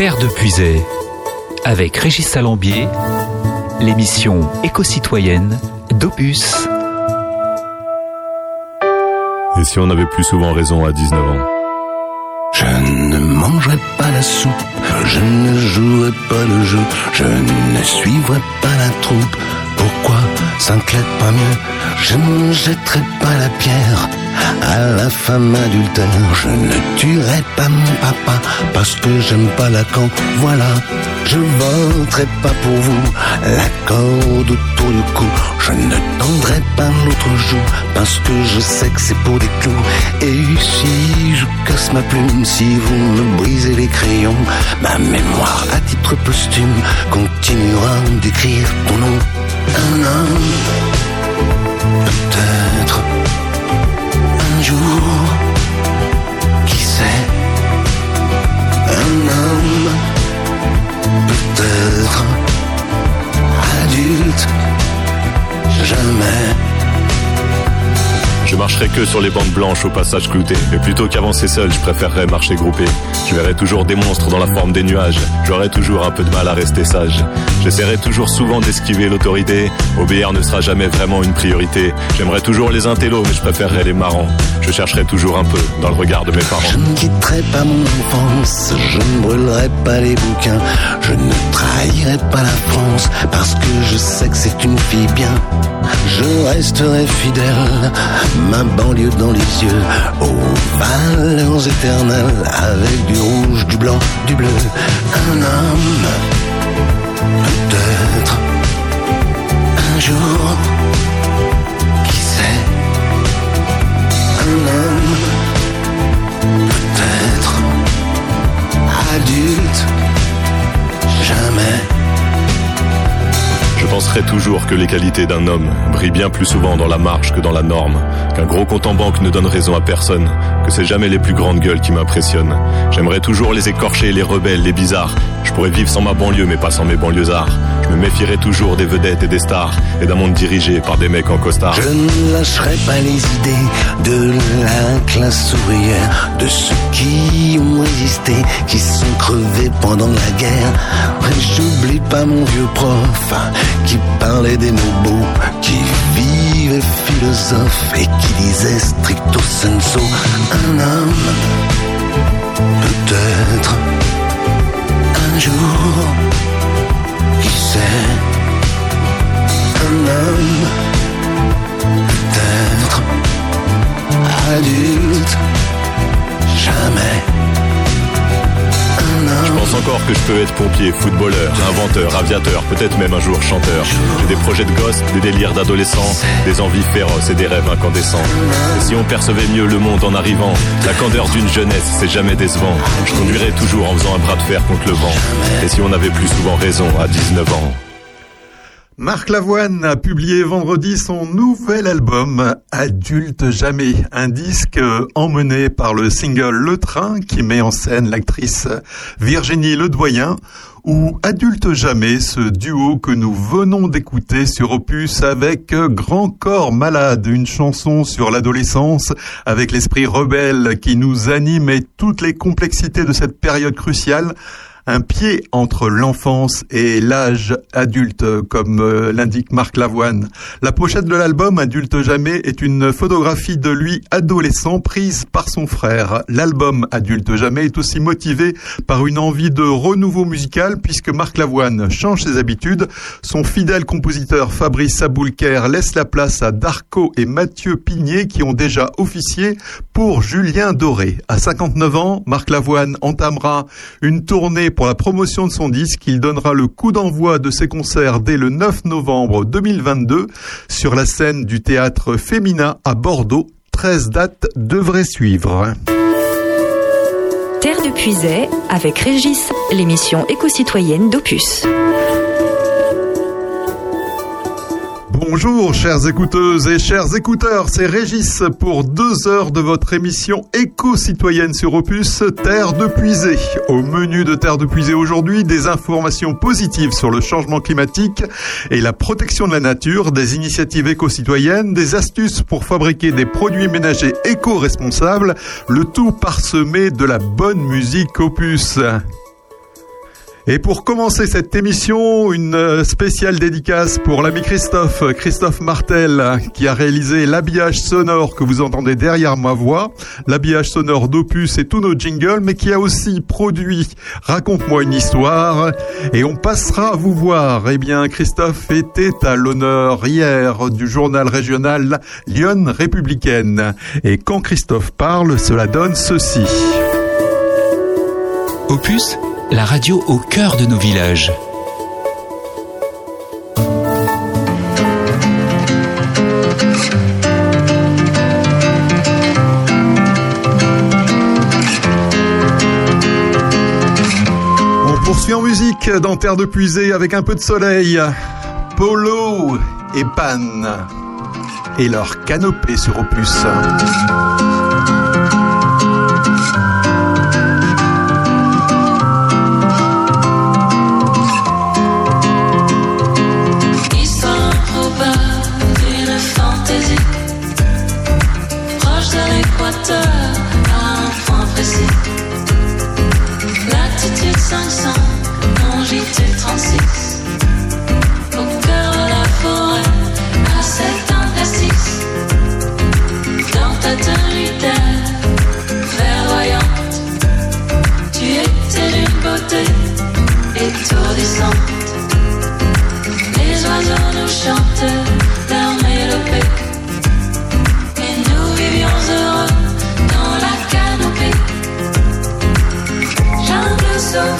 Terre de Puisay, avec Régis Salambier, l'émission éco-citoyenne d'Opus. Et si on avait plus souvent raison à 19 ans? Je ne mangerai pas la soupe, je ne jouerai pas le jeu, je ne suivrai pas la troupe. Pourquoi s'inquiète pas mieux? Je ne jetterai pas la pierre à la femme adultère. Je ne tuerai pas mon papa parce que j'aime pas la camp. Voilà, je voterai pas pour vous. La corde autour du cou. Je ne tendrai pas l'autre joue parce que je sais que c'est pour des clous. Et si je casse ma plume, si vous me brisez les crayons, ma mémoire à titre posthume continuera d'écrire ton nom. Un homme, peut-être jour, qui sait, un homme, peut-être adulte, jamais. Je marcherai que sur les bandes blanches au passage clouté. Et plutôt qu'avancer seul, je préférerais marcher groupé. Je verrai toujours des monstres dans la forme des nuages. J'aurai toujours un peu de mal à rester sage. J'essaierai toujours souvent d'esquiver l'autorité. Obéir ne sera jamais vraiment une priorité. J'aimerais toujours les intellos, mais je préférerais les marrants. Je chercherai toujours un peu dans le regard de mes parents. Je ne quitterai pas mon enfance, je ne brûlerai pas les bouquins, je ne trahirai pas la France parce que je sais que c'est une fille bien. Je resterai fidèle, ma banlieue dans les yeux, aux valeurs éternelles avec du rouge, du blanc, du bleu. Un homme, peut-être un jour, qui sait, un homme peut-être adulte, jamais. Je penserai toujours que les qualités d'un homme brillent bien plus souvent dans la marche que dans la norme, qu'un gros compte en banque ne donne raison à personne, que c'est jamais les plus grandes gueules qui m'impressionnent. J'aimerais toujours les écorcher, les rebelles, les bizarres. Je pourrais vivre sans ma banlieue mais pas sans mes banlieusards. Je me méfierais toujours des vedettes et des stars, et d'un monde dirigé par des mecs en costard. Je ne lâcherai pas les idées de la classe ouvrière, de ceux qui ont résisté, qui sont crevés pendant la guerre. Ouais, J'oublie pas mon vieux prof qui parlait des mots beaux, qui vivait philosophe et qui disait stricto sensu. Un homme, peut-être, jour, qui sait, un homme, peut-être, adulte, jamais. Je pense encore que je peux être pompier, footballeur, inventeur, aviateur, peut-être même un jour chanteur. J'ai des projets de gosse, des délires d'adolescent, des envies féroces et des rêves incandescents. Et si on percevait mieux le monde en arrivant, la candeur d'une jeunesse, c'est jamais décevant. Je conduirais toujours en faisant un bras de fer contre le vent. Et si on avait plus souvent raison à 19 ans? Marc Lavoine a publié vendredi son nouvel album Adulte jamais, un disque emmené par le single Le Train qui met en scène l'actrice Virginie Ledoyen ou Adulte jamais, ce duo que nous venons d'écouter sur Opus avec Grand Corps Malade, une chanson sur l'adolescence avec l'esprit rebelle qui nous anime et toutes les complexités de cette période cruciale un pied entre l'enfance et l'âge adulte, comme euh, l'indique Marc Lavoine. La pochette de l'album Adulte jamais est une photographie de lui adolescent prise par son frère. L'album Adulte jamais est aussi motivé par une envie de renouveau musical puisque Marc Lavoine change ses habitudes. Son fidèle compositeur Fabrice Aboulker laisse la place à Darko et Mathieu Pigné qui ont déjà officié pour Julien Doré. À 59 ans, Marc Lavoine entamera une tournée pour la promotion de son disque. Il donnera le coup d'envoi de ses concerts dès le 9 novembre 2022 sur la scène du théâtre Femina à Bordeaux. 13 dates devraient suivre. Terre de Puisay avec Régis, l'émission éco-citoyenne d'Opus. Bonjour chères écouteuses et chers écouteurs, c'est Régis pour deux heures de votre émission éco-citoyenne sur Opus, Terre de Puisée. Au menu de Terre de Puisée aujourd'hui, des informations positives sur le changement climatique et la protection de la nature, des initiatives éco-citoyennes, des astuces pour fabriquer des produits ménagers éco-responsables, le tout parsemé de la bonne musique Opus. Et pour commencer cette émission, une euh, spéciale dédicace pour l'ami Christophe, Christophe Martel, qui a réalisé l'habillage sonore que vous entendez derrière ma voix, l'habillage sonore d'Opus et tous nos jingles, mais qui a aussi produit Raconte-moi une histoire. Et on passera à vous voir. Eh bien, Christophe était à l'honneur hier du journal régional Lyon Républicaine. Et quand Christophe parle, cela donne ceci. Opus la radio au cœur de nos villages. On poursuit en musique dans Terre de Puisée avec un peu de soleil. Polo et Pan et leur canopée sur Opus. so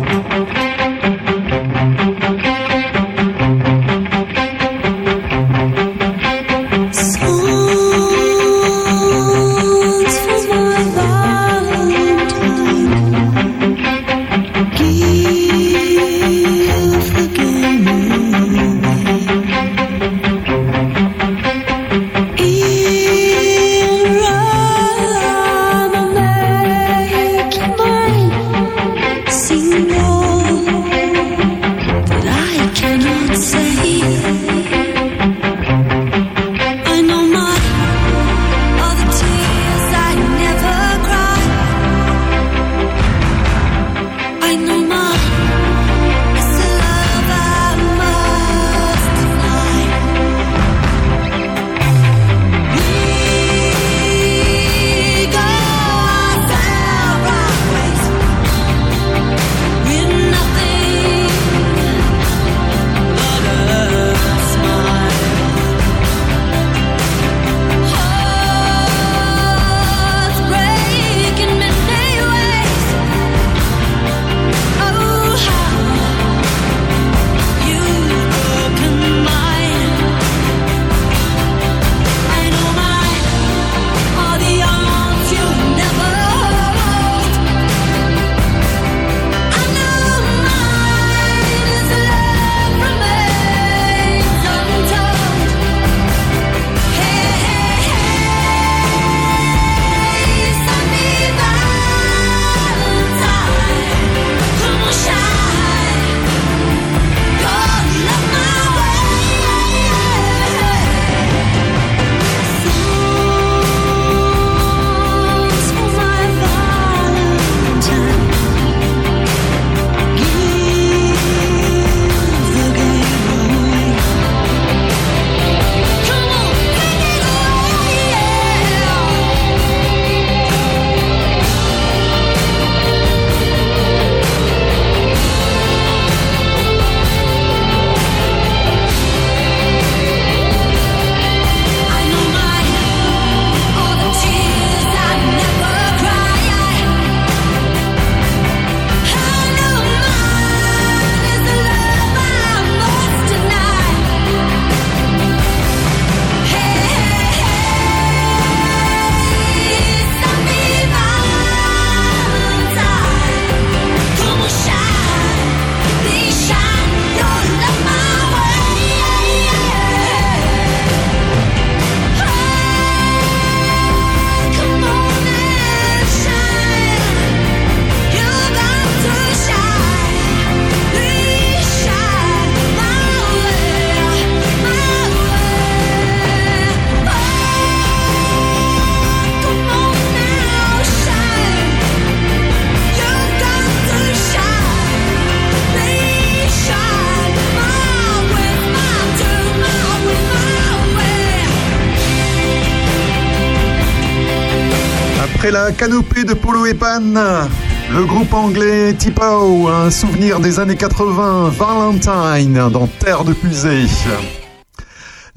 Canopée de Polo et Pan, le groupe anglais Tipo, un souvenir des années 80, Valentine dans Terre de Pusée.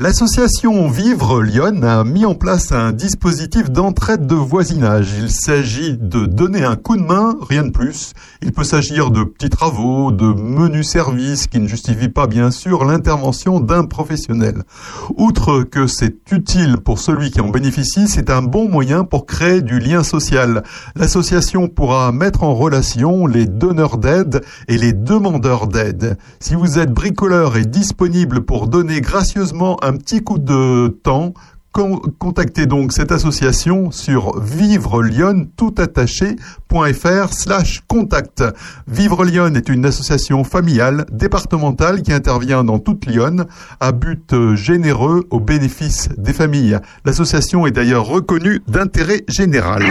L'association Vivre Lyon a mis en place un dispositif d'entraide de voisinage. Il s'agit de donner un coup de main, rien de plus. Il peut s'agir de petits travaux, de menus services qui ne justifient pas bien sûr l'intervention d'un professionnel. Outre que c'est utile pour celui qui en bénéficie, c'est un bon moyen pour créer du lien social. L'association pourra mettre en relation les donneurs d'aide et les demandeurs d'aide. Si vous êtes bricoleur et disponible pour donner gracieusement un petit coup de temps, contactez donc cette association sur vivre slash contact. Vivre Lyon est une association familiale départementale qui intervient dans toute Lyon à but généreux au bénéfice des familles. L'association est d'ailleurs reconnue d'intérêt général.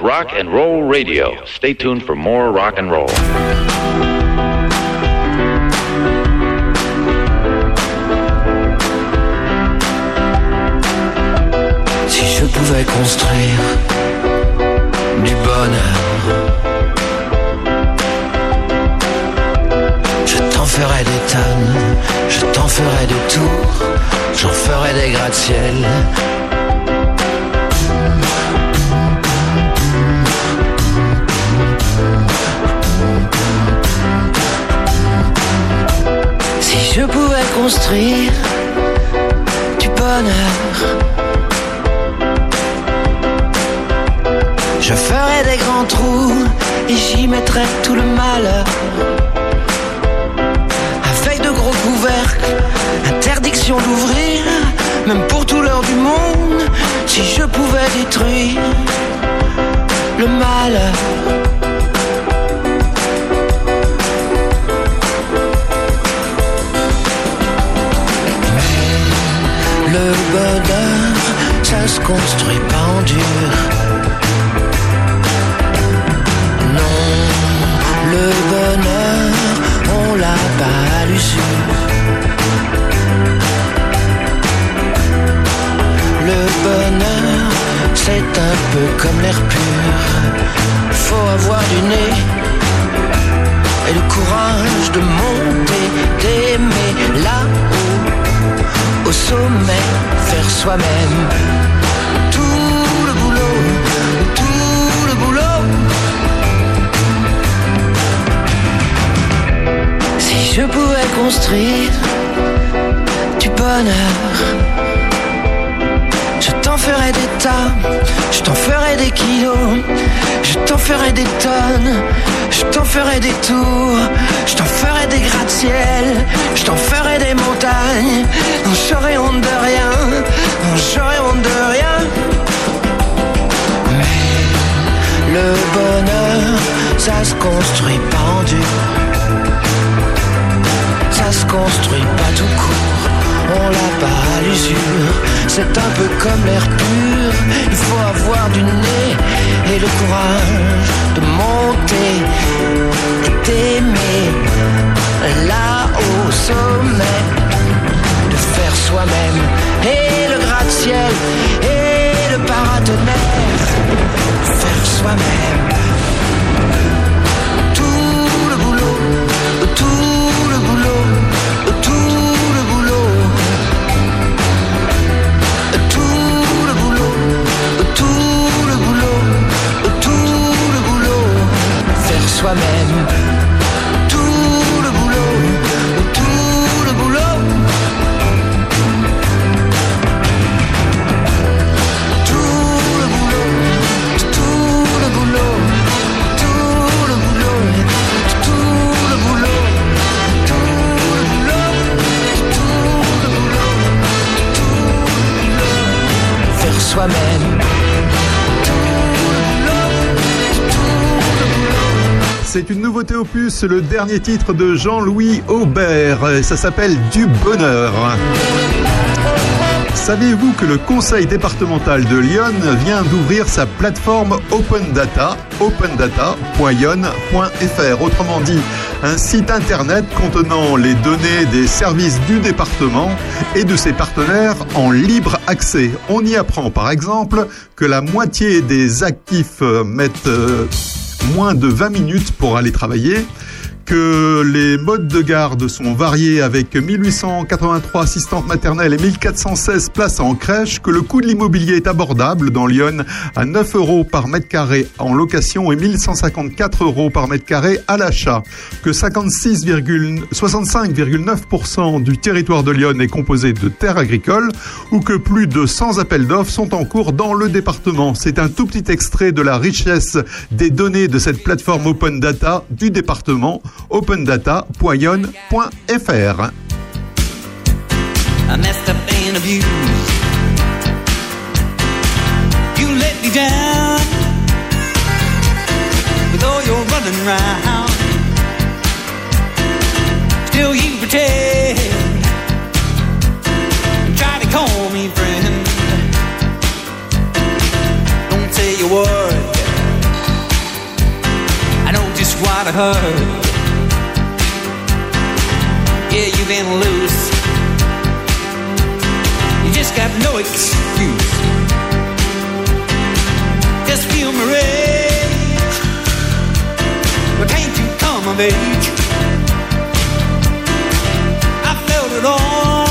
Rock and Roll Radio. Stay tuned for more rock and roll. Si je pouvais construire du bonheur, je t'en ferais des tonnes, je t'en ferais des tours, j'en ferais des gratte-ciels Plus, le dernier titre de Jean-Louis Aubert. Ça s'appelle Du Bonheur. Savez-vous que le Conseil départemental de Lyon vient d'ouvrir sa plateforme Open Data, opendata.lyon.fr, autrement dit un site internet contenant les données des services du département et de ses partenaires en libre accès. On y apprend par exemple que la moitié des actifs mettent euh, moins de 20 minutes pour aller travailler que les modes de garde sont variés avec 1883 assistantes maternelles et 1416 places en crèche, que le coût de l'immobilier est abordable dans Lyon à 9 euros par mètre carré en location et 1154 euros par mètre carré à l'achat, que 65,9% du territoire de Lyon est composé de terres agricoles ou que plus de 100 appels d'offres sont en cours dans le département. C'est un tout petit extrait de la richesse des données de cette plateforme Open Data du département opendata.yon.fr. I messed up and abused. You let me down with all your running round. Still you pretend and try to call me friend. Don't say a word. I know just what I heard. Yeah, you've been loose. You just got no excuse. Just feel my rage. But can't you come of age? I felt it all.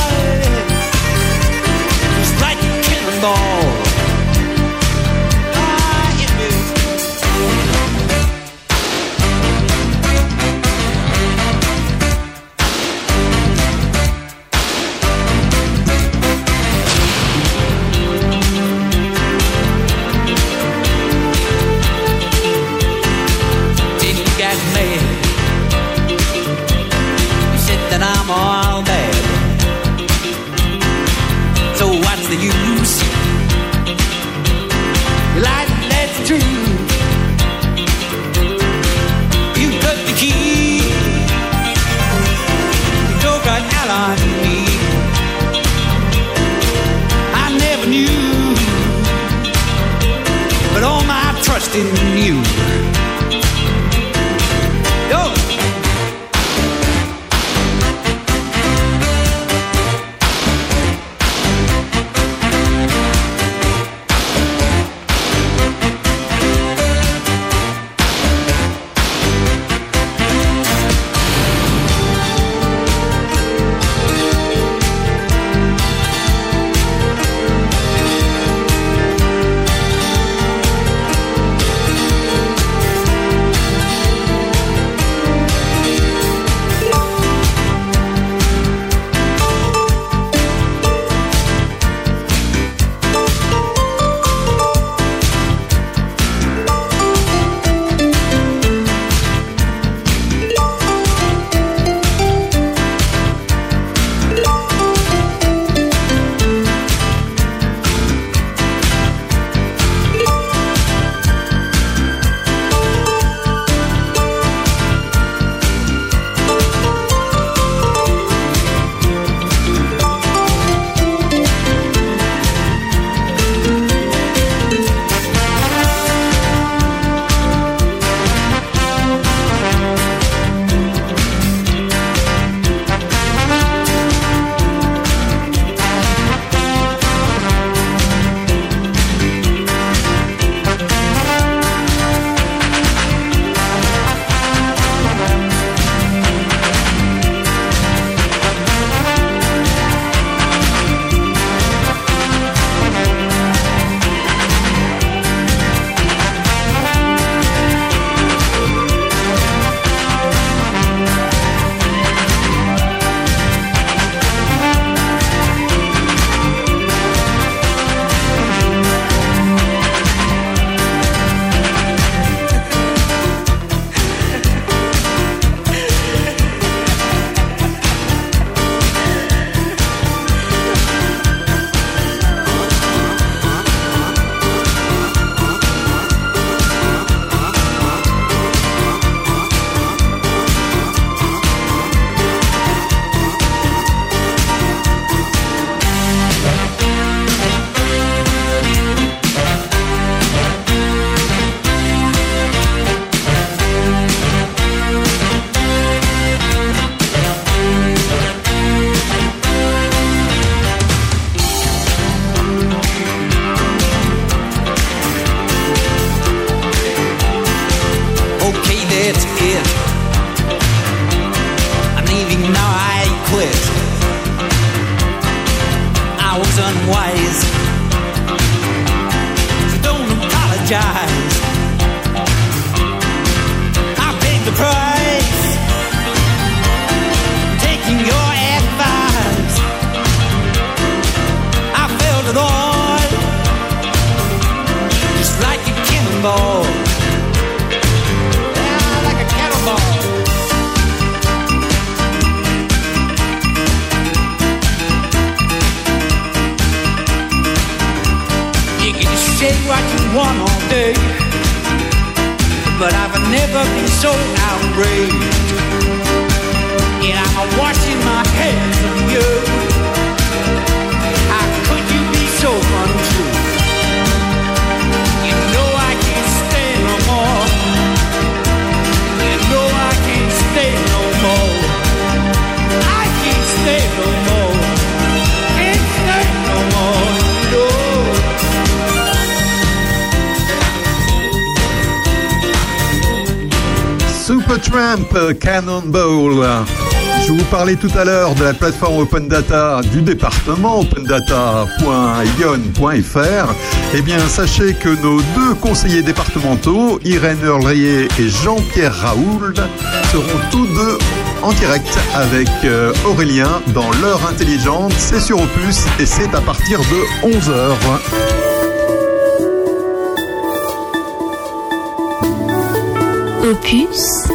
Just like a cannonball. Cannonball. Je vous parlais tout à l'heure de la plateforme Open Data du département opendata.ion.fr. Eh bien, sachez que nos deux conseillers départementaux, Irène Hurlier et Jean-Pierre Raoul, seront tous deux en direct avec euh, Aurélien dans l'heure intelligente. C'est sur Opus et c'est à partir de 11h. Opus,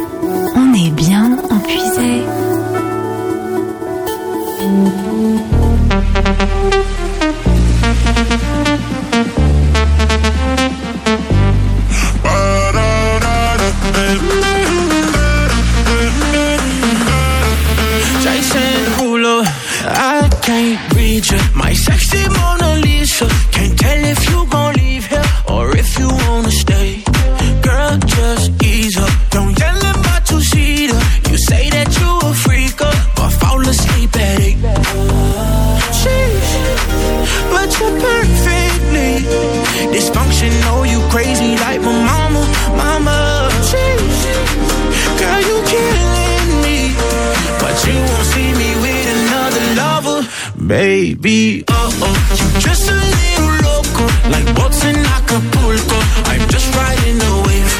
baby. Oh oh, you're just a little loco, like boats in Acapulco. I'm just riding the wave,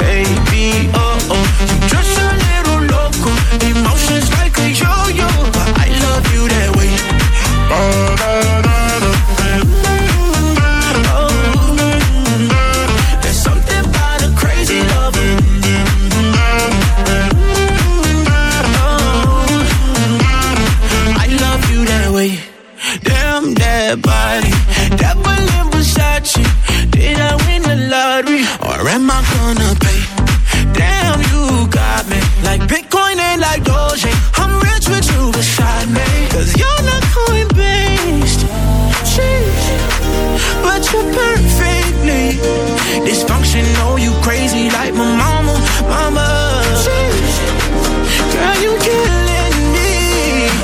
baby. Oh oh, you're just a little loco, emotions like a yo-yo, but I love you that way. Oh, am I gonna pay? Damn, you got me like Bitcoin and like Doge. I'm rich with you beside me, cause you're not coin based. Sheesh, but you're perfectly dysfunctional. You crazy like my mama, mama. Sheesh, girl, you killing me,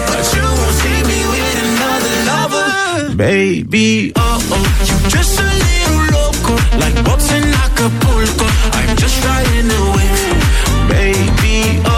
but you won't see me with another lover, baby. Oh oh, you just a little loco, like boats in Acapulco. I'm just riding wave, baby. Oh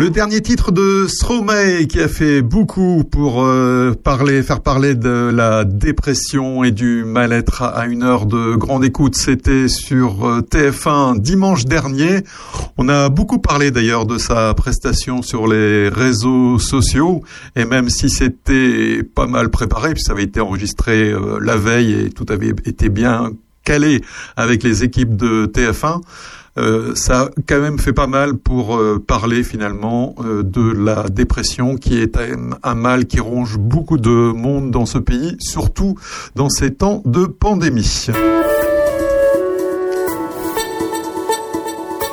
Le dernier titre de Stromae qui a fait beaucoup pour euh, parler, faire parler de la dépression et du mal-être à une heure de grande écoute, c'était sur euh, TF1 dimanche dernier. On a beaucoup parlé d'ailleurs de sa prestation sur les réseaux sociaux et même si c'était pas mal préparé, puis ça avait été enregistré euh, la veille et tout avait été bien calé avec les équipes de TF1. Euh, ça a quand même fait pas mal pour euh, parler finalement euh, de la dépression qui est un, mal qui ronge beaucoup de monde dans ce pays, surtout dans ces temps de pandémie.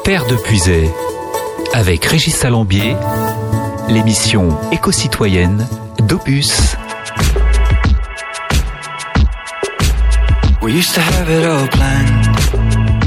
Terre de Puisay, avec Régis Salambier, l'émission éco-citoyenne d'Opus. We used to have it all planned.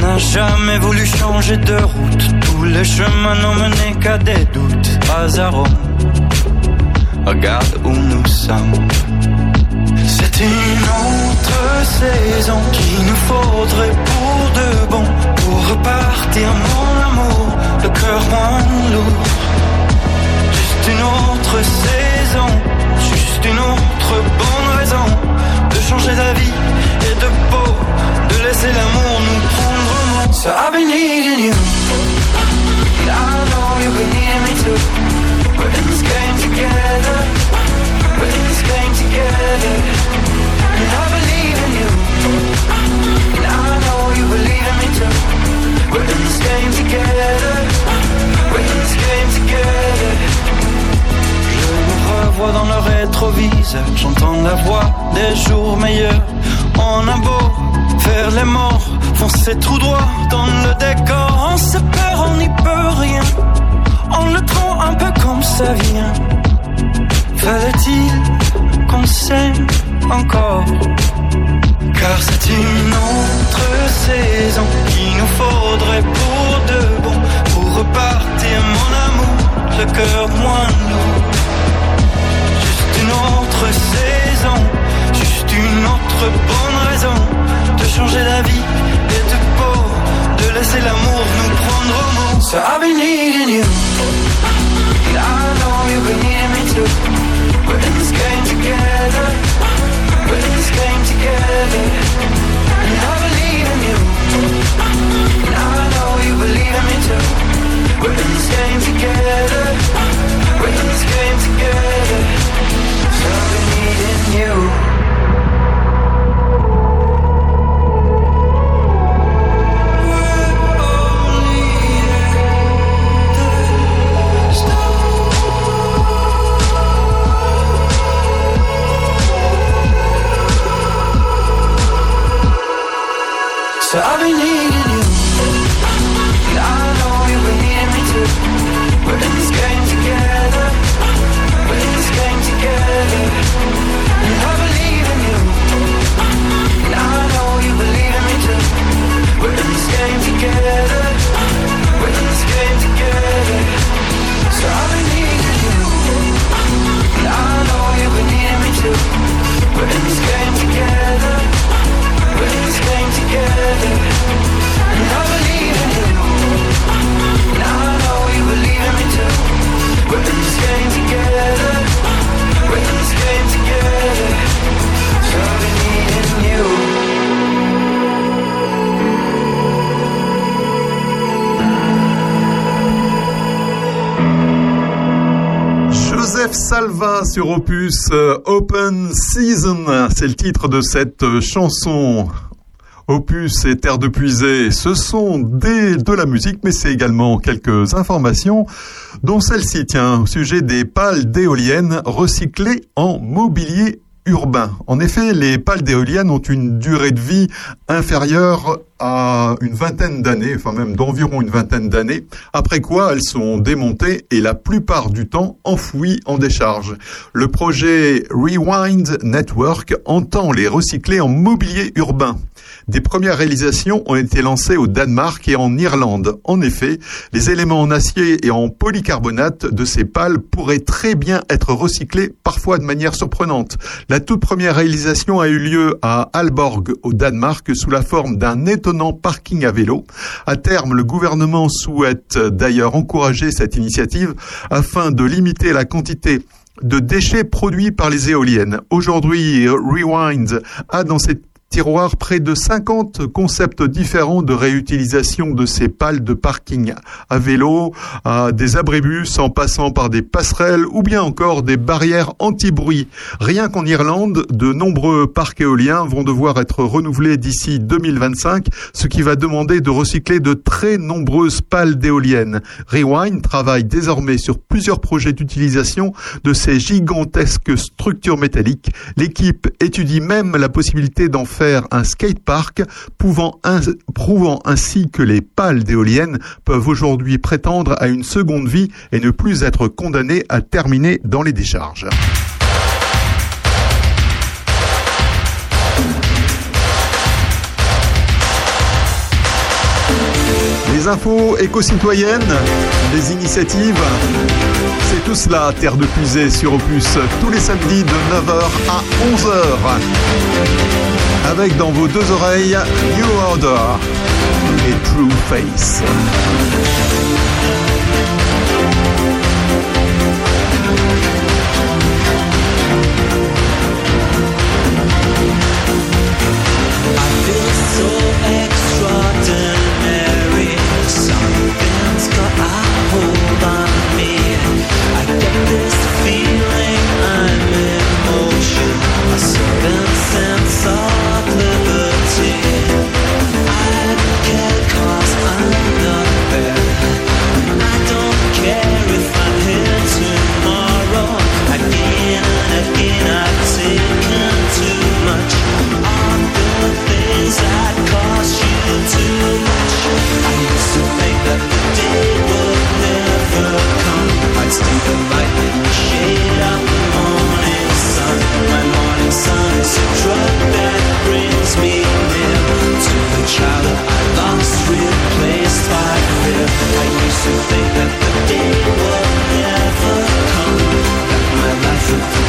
n'a jamais voulu changer de route. Tous les chemins n'ont mené qu'à des doutes. Rome, regarde où nous sommes. C'est une autre saison qu'il nous faudrait pour de bon. Pour repartir, mon amour, le cœur moins lourd. Juste une autre saison, juste une autre bonne raison de changer d'avis et de peau, de laisser l'amour nous prendre so I've been needing you. And I know you've been needing me too. We're in this game together. We're in this game together. And I believe in you. And I know you believe in me too. We're in this game together. We're in this game together. Je me revois dans le rétroviseur. J'entends la voix des jours meilleurs. On a beau faire les morts Foncer tout droit dans le décor. On se perd, on n'y peut rien. On le prend un peu comme ça vient. Fallait-il qu'on s'aime encore? Car c'est une autre saison qu'il nous faudrait pour de bon. Pour repartir, mon amour, le cœur moins lourd. Juste une autre saison, une autre bonne raison de changer la Open Season, c'est le titre de cette euh, chanson. Opus et Terre de Puisée, ce sont des, de la musique, mais c'est également quelques informations, dont celle-ci, tient au sujet des pales d'éoliennes recyclées en mobilier En effet, les pales d'éoliennes ont une durée de vie inférieure à une vingtaine d'années, enfin même d'environ une vingtaine d'années, après quoi elles sont démontées et la plupart du temps enfouies en décharge. Le projet Rewind Network entend les recycler en mobilier urbain. Des premières réalisations ont été lancées au Danemark et en Irlande. En effet, les éléments en acier et en polycarbonate de ces pales pourraient très bien être recyclés, parfois de manière surprenante. La toute première réalisation a eu lieu à Alborg, au Danemark, sous la forme d'un étonnant parking à vélo. À terme, le gouvernement souhaite d'ailleurs encourager cette initiative afin de limiter la quantité de déchets produits par les éoliennes. Aujourd'hui, Rewind a dans cette tiroir près de 50 concepts différents de réutilisation de ces pales de parking à vélo, à des abribus en passant par des passerelles ou bien encore des barrières anti-bruit. Rien qu'en Irlande, de nombreux parcs éoliens vont devoir être renouvelés d'ici 2025, ce qui va demander de recycler de très nombreuses pales d'éoliennes. Rewind travaille désormais sur plusieurs projets d'utilisation de ces gigantesques structures métalliques. L'équipe étudie même la possibilité d'en faire un skatepark, prouvant ainsi que les pales d'éoliennes peuvent aujourd'hui prétendre à une seconde vie et ne plus être condamnées à terminer dans les décharges. Infos éco-citoyennes, les initiatives, c'est tout cela, Terre de Puisée sur Opus, tous les samedis de 9h à 11h. Avec dans vos deux oreilles New Order et True Face. To think that the day would never come. That my life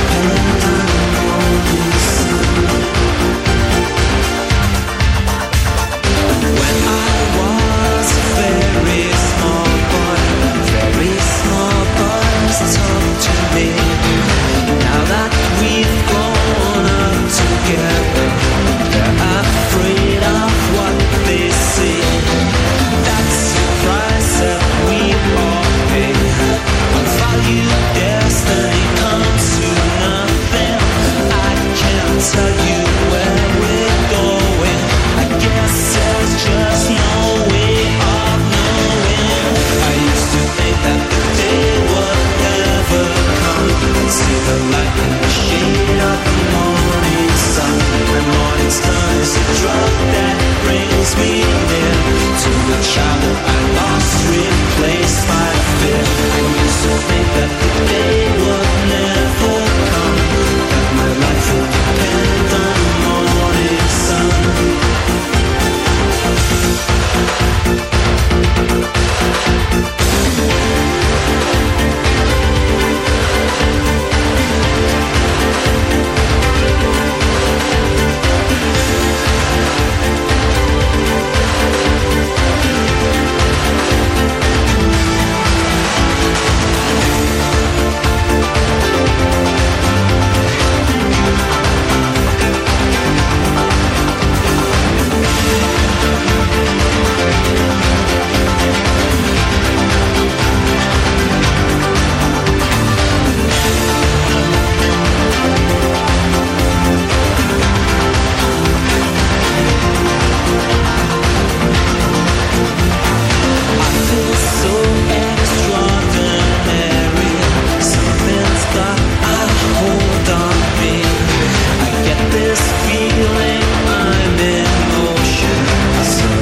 child that I lost fear. I used to think that the day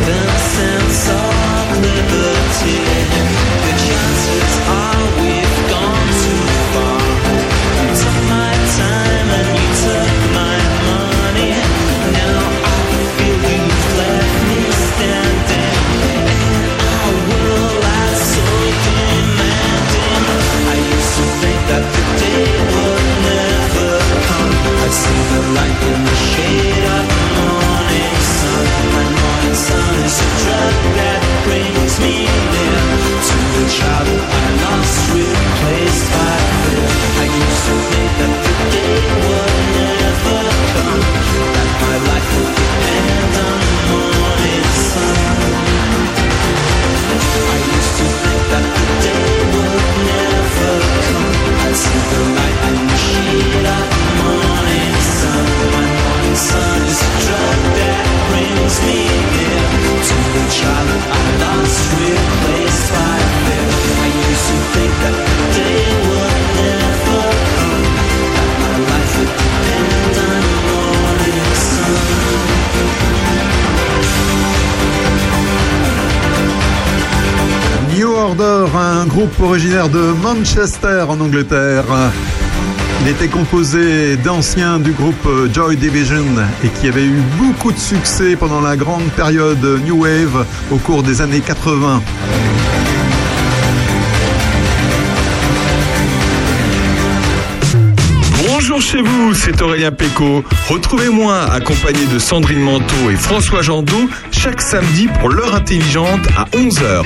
Heaven sense of liberty. Originaire de Manchester en Angleterre. Il était composé d'anciens du groupe Joy Division et qui avait eu beaucoup de succès pendant la grande période New Wave au cours des années 80. Bonjour chez vous, c'est Aurélien Péco. Retrouvez-moi accompagné de Sandrine Manteau et François Jandot chaque samedi pour l'heure intelligente à 11h.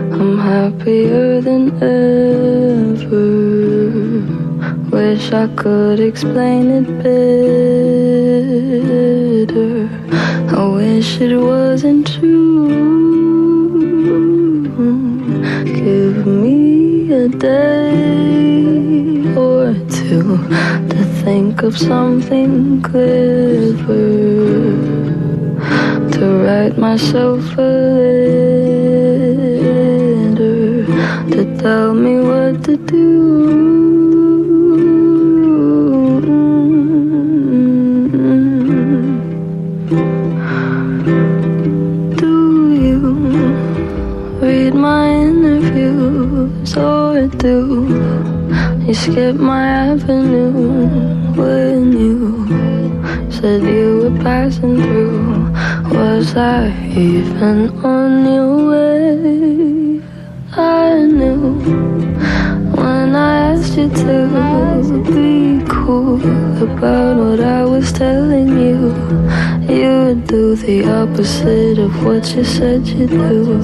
Happier than ever. Wish I could explain it better. I wish it wasn't true. Give me a day or two to think of something clever to write myself a letter tell me what to do. Do you read my interviews oh, or do you skip my avenue when you said you were passing through? Was I even on your wave? To be cool about what I was telling you. You would do the opposite of what you said you'd do,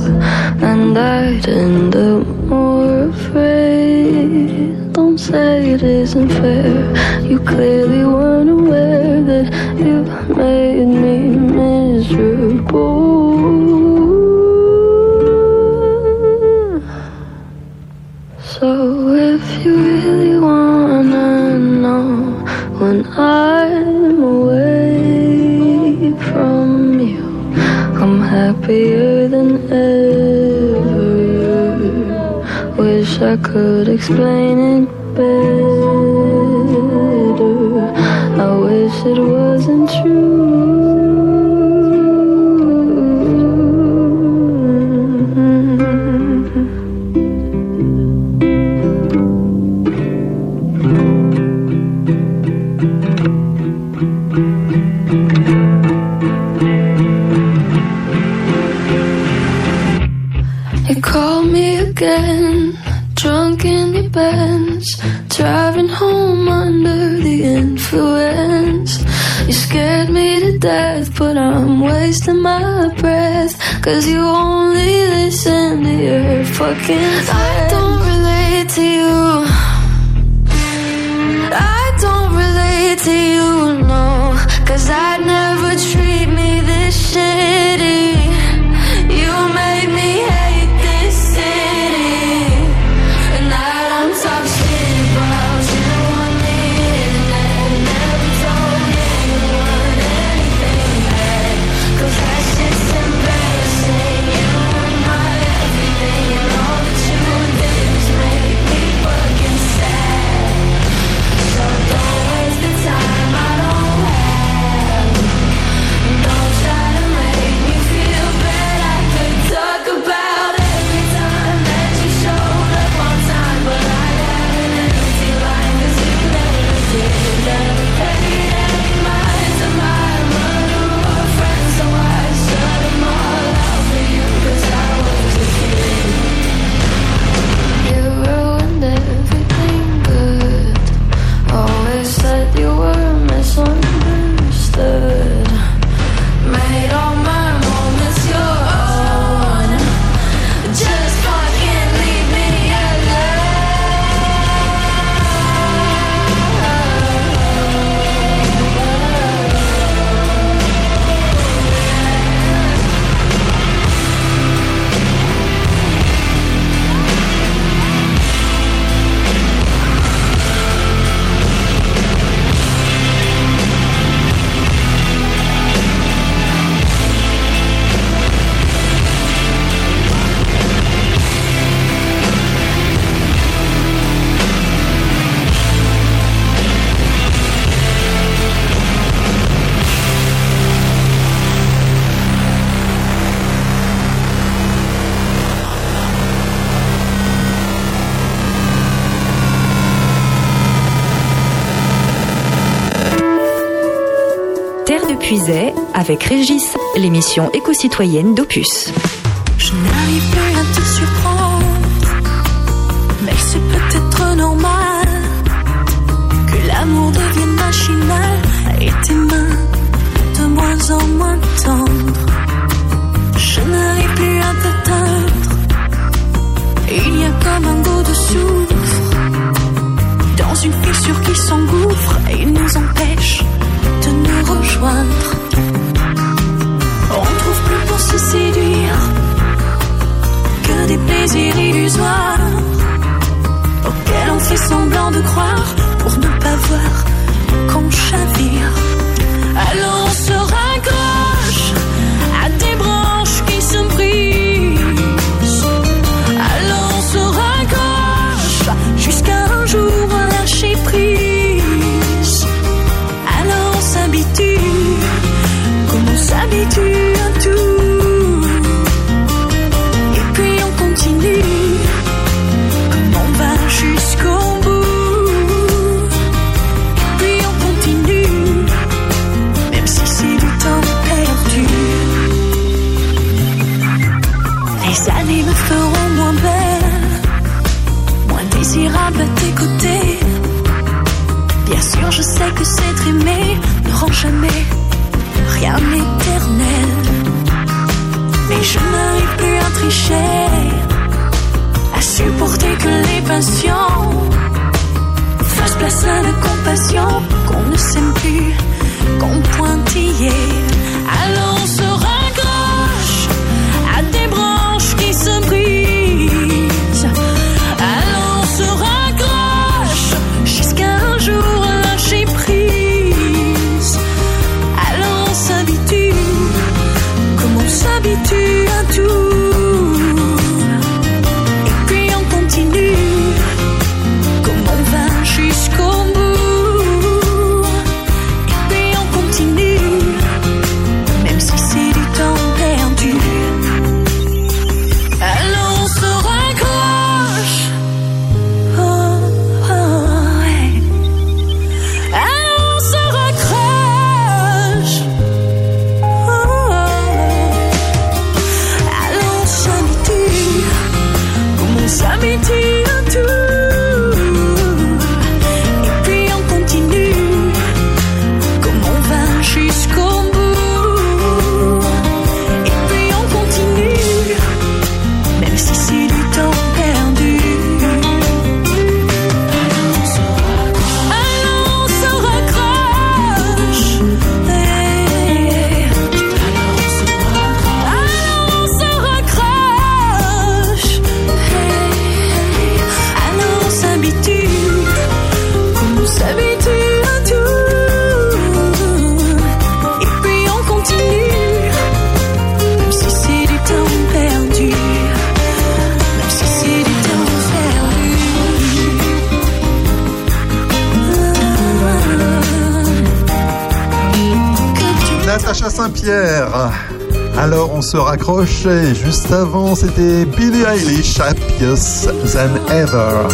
and I'd end up more afraid. Don't say it isn't fair. You clearly weren't aware that you made me miserable. You really wanna know when I'm away from you, I'm happier than ever. Wish I could explain it better. I wish it wasn't Cause you avec Régis, l'émission éco-citoyenne d'Opus. Je n'arrive plus à te surprendre, mais c'est peut-être normal que l'amour devienne machinal et tes mains de moins en moins tendres. Je n'arrive plus à t'atteindre, il y a comme un goût de soufre dans une fissure qui s'engouffre et nous empêche de nous rejoindre. On ne trouve plus pour se séduire que des plaisirs illusoires auxquels on fait semblant de croire pour ne pas voir qu'on chavire. Alors on juste avant c'était Billie Eilish, Happiest Than Ever.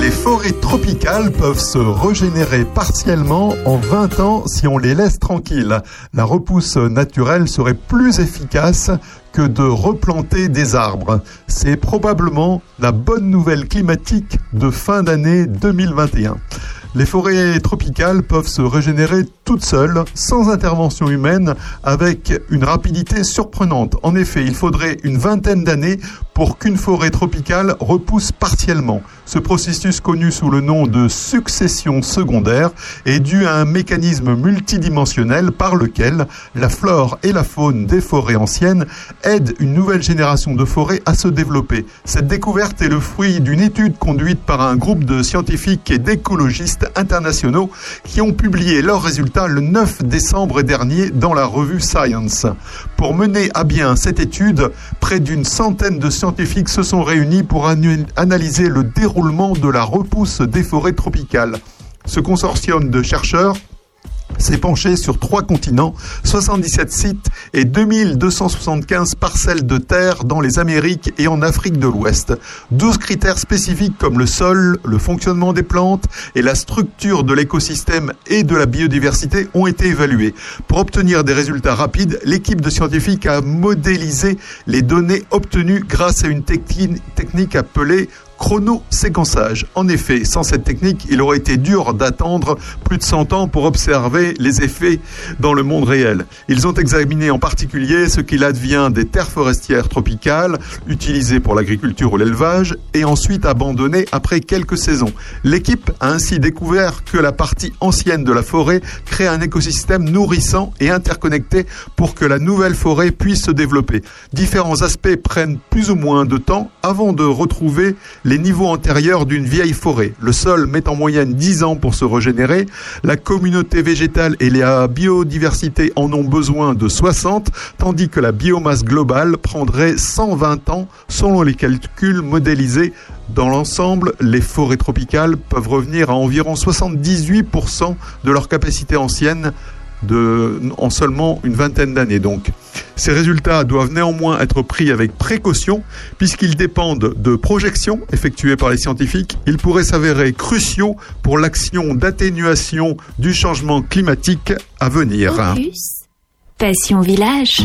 Les forêts tropicales peuvent se régénérer partiellement en 20 ans si on les laisse tranquilles. La repousse naturelle serait plus efficace que de replanter des arbres. C'est probablement la bonne nouvelle climatique de fin d'année 2021. Les forêts tropicales peuvent se régénérer toutes seules, sans intervention humaine, avec une rapidité surprenante. En effet, il faudrait une vingtaine d'années pour qu'une forêt tropicale repousse partiellement. Ce processus connu sous le nom de succession secondaire est dû à un mécanisme multidimensionnel par lequel la flore et la faune des forêts anciennes aident une nouvelle génération de forêts à se développer. Cette découverte est le fruit d'une étude conduite par un groupe de scientifiques et d'écologistes internationaux qui ont publié leurs résultats le 9 décembre dernier dans la revue Science. Pour mener à bien cette étude, près d'une centaine de scientifiques se sont réunis pour analyser le déroulement de la repousse des forêts tropicales. Ce consortium de chercheurs s'est penché sur trois continents, 77 sites et 2275 parcelles de terre dans les Amériques et en Afrique de l'Ouest. 12 critères spécifiques comme le sol, le fonctionnement des plantes et la structure de l'écosystème et de la biodiversité ont été évalués. Pour obtenir des résultats rapides, l'équipe de scientifiques a modélisé les données obtenues grâce à une techni- technique appelée chronoséquençage. En effet, sans cette technique, il aurait été dur d'attendre plus de 100 ans pour observer les effets dans le monde réel. Ils ont examiné en particulier ce qu'il advient des terres forestières tropicales utilisées pour l'agriculture ou l'élevage et ensuite abandonnées après quelques saisons. L'équipe a ainsi découvert que la partie ancienne de la forêt crée un écosystème nourrissant et interconnecté pour que la nouvelle forêt puisse se développer. Différents aspects prennent plus ou moins de temps avant de retrouver les niveaux antérieurs d'une vieille forêt. Le sol met en moyenne 10 ans pour se régénérer, la communauté végétale et la biodiversité en ont besoin de 60, tandis que la biomasse globale prendrait 120 ans selon les calculs modélisés. Dans l'ensemble, les forêts tropicales peuvent revenir à environ 78% de leur capacité ancienne de, en seulement une vingtaine d'années. Donc, ces résultats doivent néanmoins être pris avec précaution puisqu'ils dépendent de projections effectuées par les scientifiques. Ils pourraient s'avérer cruciaux pour l'action d'atténuation du changement climatique à venir. Opus, Passion Village.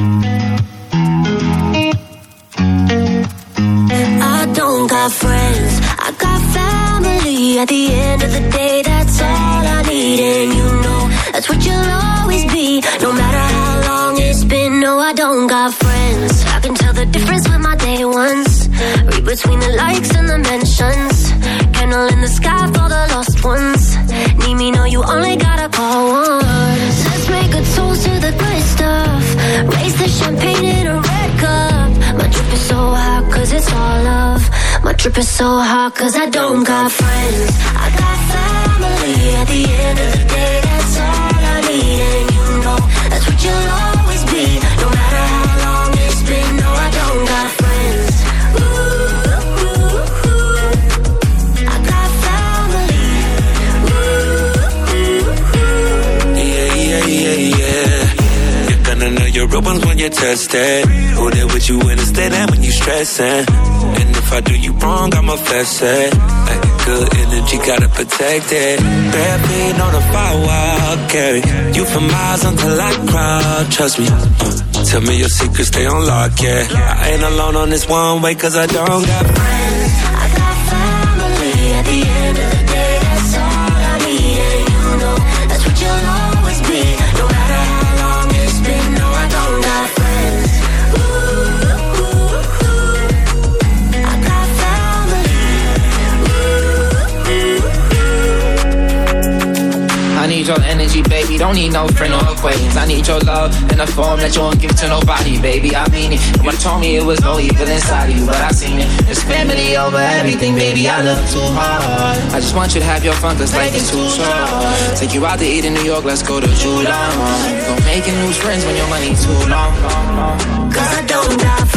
I don't got friends, I got family. At the end of the day, that's all I need, and you know that's what you'll always be. No matter how long it's been, no, I don't got friends. I can tell the difference with my day ones. Read between the likes and the mentions. Candle in the sky for the lost ones. Need me, no, you only gotta call once. Let's make a toast to the good stuff. Raise the champagne in a red cup. My drip is so hot, cause it's all love. My trip is so hot, cause I don't got friends. I got family. At the end of the day, that's all I need. And you know, that's what you'll always be. Ones when you're tested. Who there with you when it's dead when you stressing. And if I do you wrong, I'ma fess it. Like good energy, gotta protect it. Bare feet on the firewall, carry you for miles until I cry. Trust me. Tell me your secrets, stay on lock, yeah. I ain't alone on this one way, cause I don't got friends. Don't need no friend or acquaintance. I need your love in a form that you won't give to nobody, baby. I mean it. Nobody told me it was no evil inside of you, but I seen it. It's family over everything, baby. I love you too hard. I just want you to have your fun, cause life is too short. Take you out to eat in New York, let's go to Julon. Go making new friends when your money too long. Cause I don't got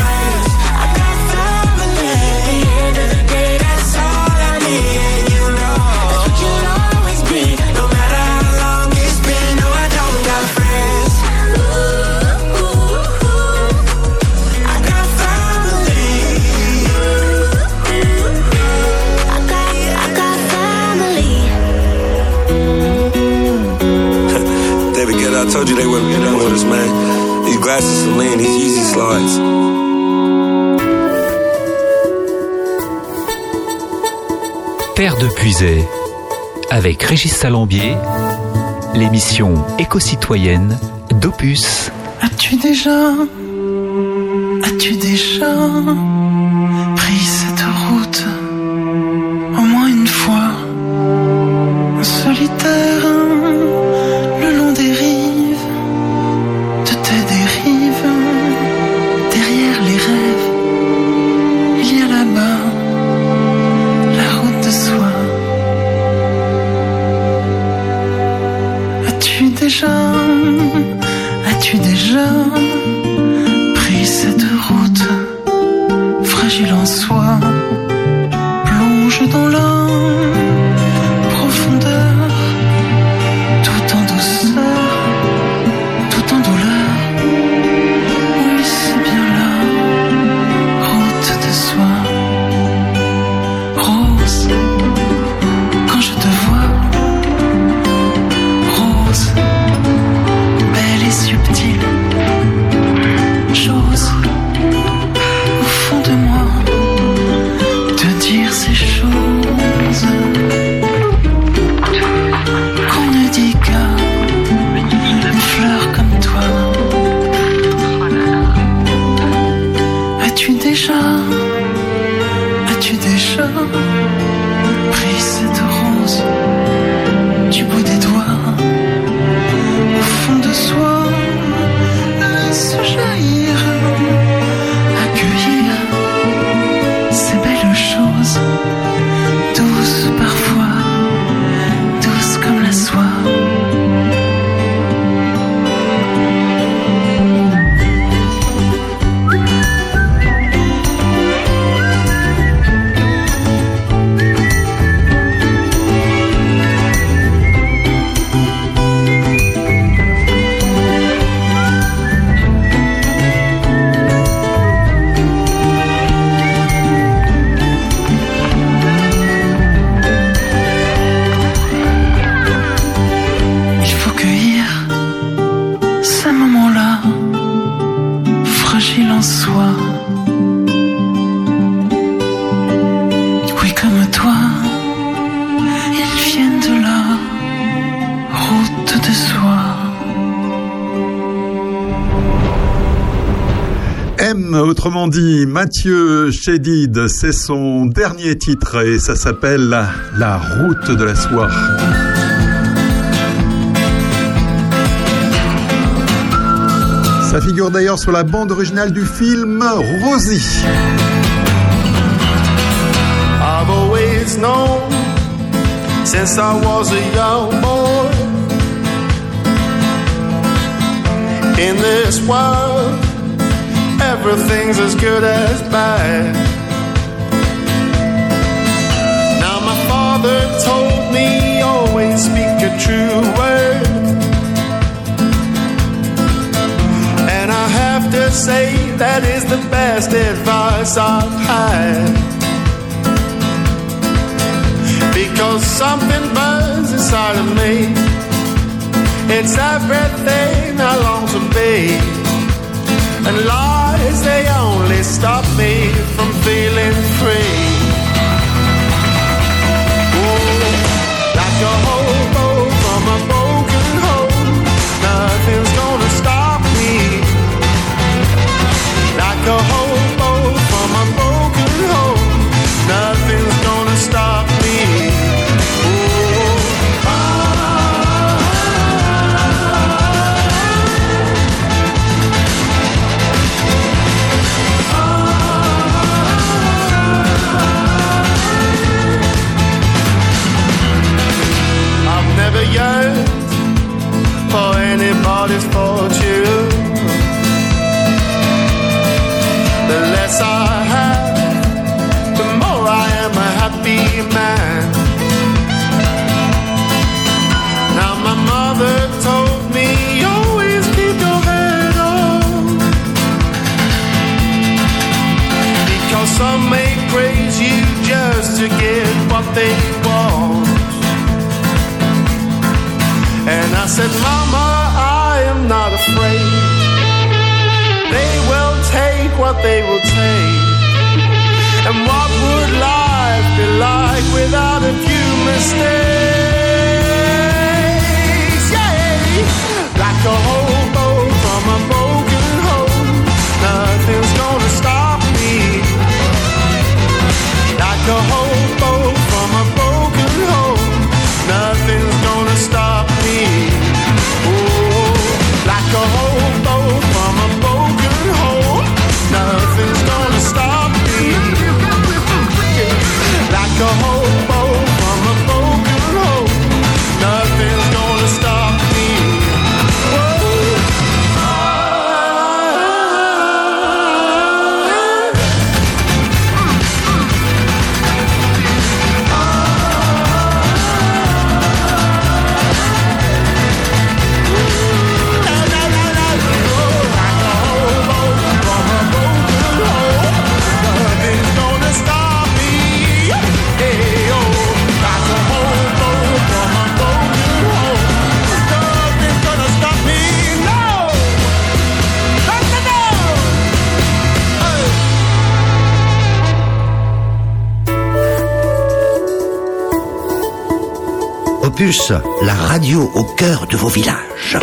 Terre de avec Régis Salambier, l'émission éco-citoyenne d'Opus. As-tu déjà, as-tu déjà Mathieu Chédid, c'est son dernier titre et ça s'appelle La, route de la soie. Ça figure d'ailleurs sur la bande originale du film Rosie. I've always known since I was a young boy in this world everything's as good as bad. Now my father told me always speak a true word. And I have to say that is the best advice I've had. Because something burns inside of me. It's everything I long to be. And they only stop me from feeling free. Anybody's fortune. The less I have, the more I am a happy man. Now my mother told me always keep your head on. Because some may praise you just to get what they want. And I said, Mama, they will take. And what would life be like without a few mistakes? Yeah, like a hobo La radio au cœur de vos villages.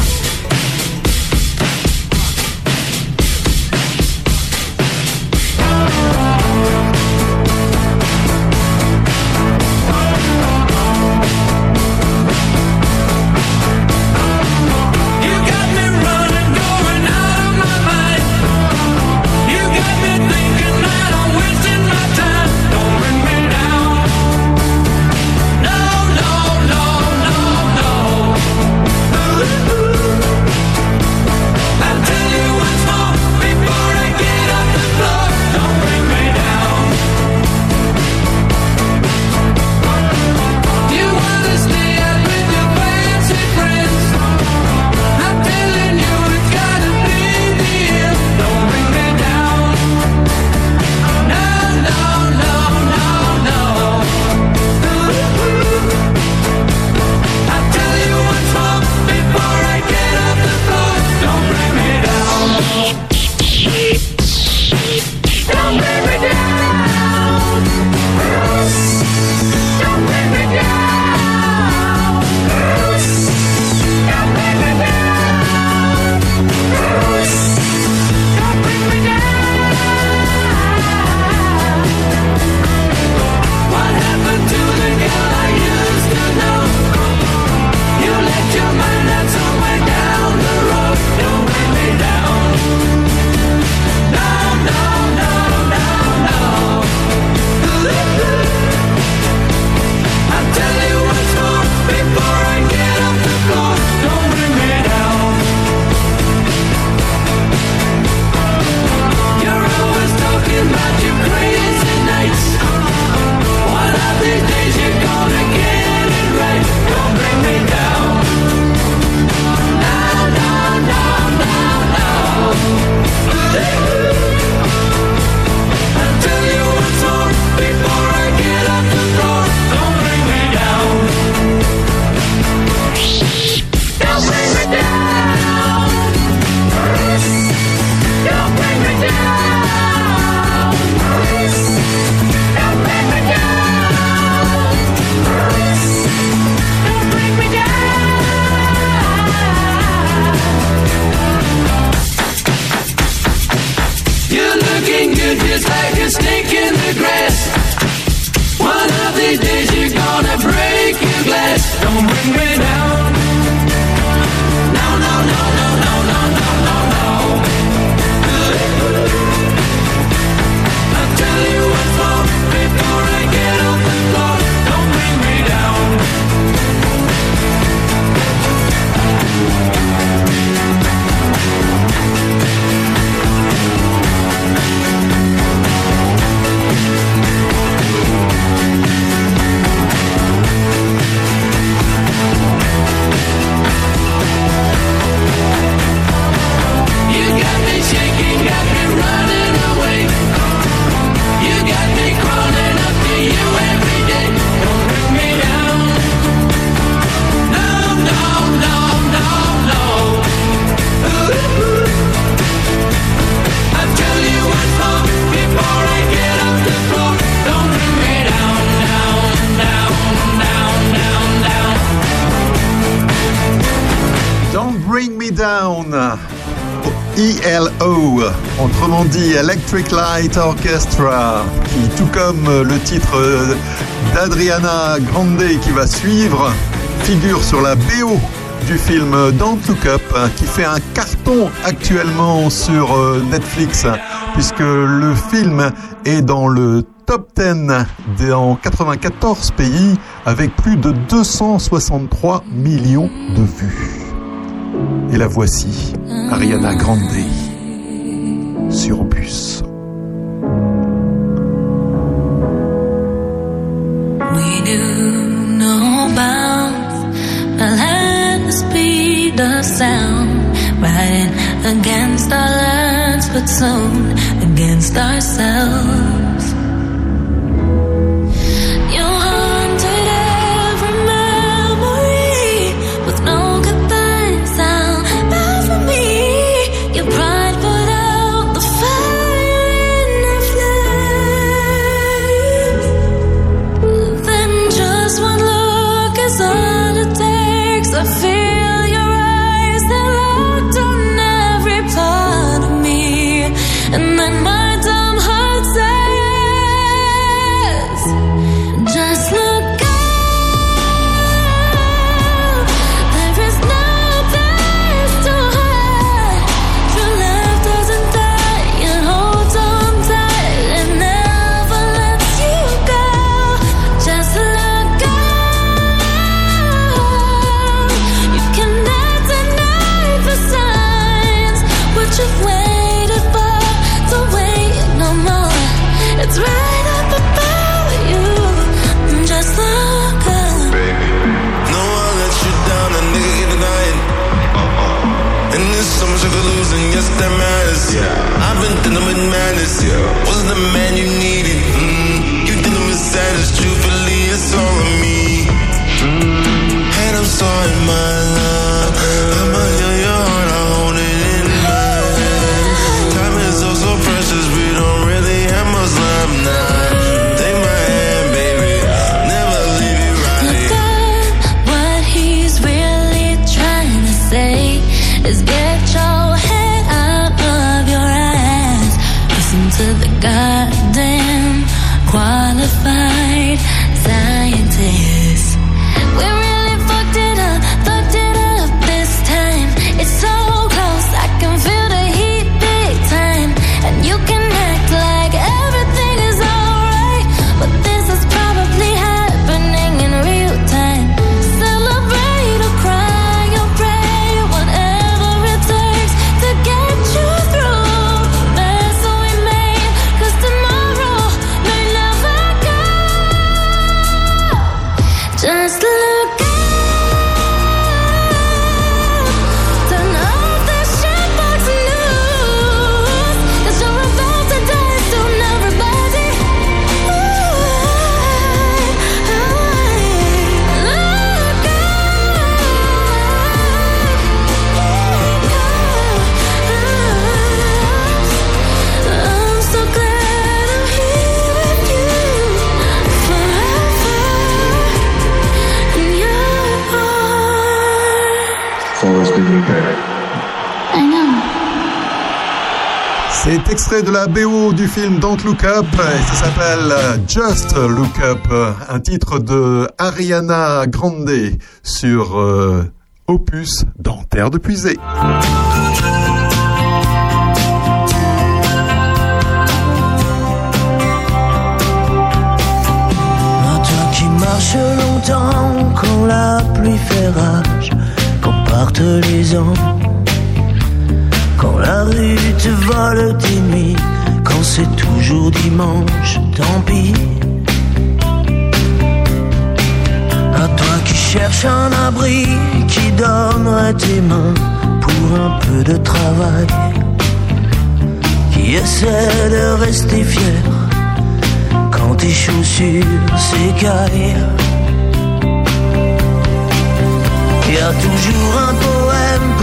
Electric Light Orchestra, qui tout comme le titre d'Adriana Grande qui va suivre, figure sur la BO du film Don't Look Up, qui fait un carton actuellement sur euh, Netflix, puisque le film est dans le top 10 dans 94 pays, avec plus de 263 millions de vues. Et la voici, Ariana Grande, zone against ourselves. Extrait de la BO du film Don't Look Up et ça s'appelle Just Look Up, un titre de Ariana Grande sur euh, Opus dans Terre de Puisée. Qui marches longtemps quand la pluie fait rage, quand partent les ans, quand la rue te vole tes nuits, quand c'est toujours dimanche, tant pis. À toi qui cherches un abri, qui donnerait tes mains pour un peu de travail, qui essaie de rester fier quand tes chaussures s'écaillent. Y a toujours un poème pour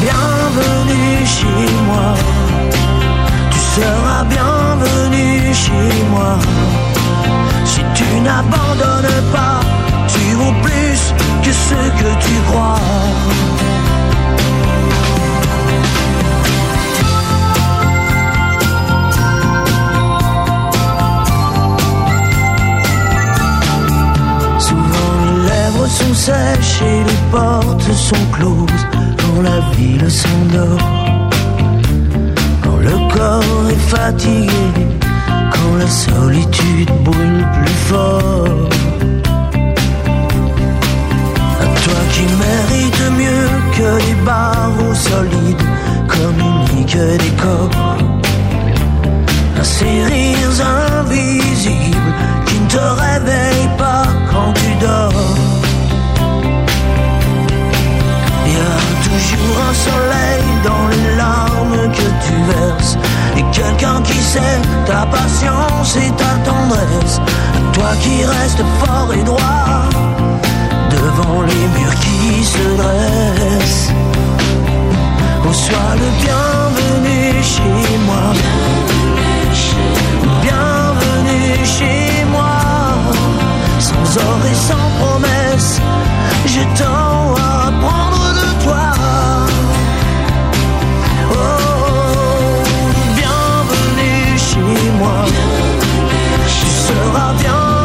Bienvenue chez moi, tu seras bienvenue chez moi. Si tu n'abandonnes pas, tu vaux plus que ce que tu crois. Souvent les lèvres sont sèches et les portes sont closes quand la ville s'endort. Quand le corps est fatigué, quand la solitude brûle plus fort. À toi qui mérites mieux que les barreaux solides, communique des corps. À ces rires invisibles qui ne te réveillent pas quand tu dors. Toujours un soleil dans les larmes que tu verses. Et quelqu'un qui sait ta patience et ta tendresse. Toi qui restes fort et droit devant les murs qui se dressent. Oh, sois le bienvenu chez moi. Bienvenue chez moi. Sans or et sans promesse, je tends à apprendre de toi. Moi. Tu seras bienvenue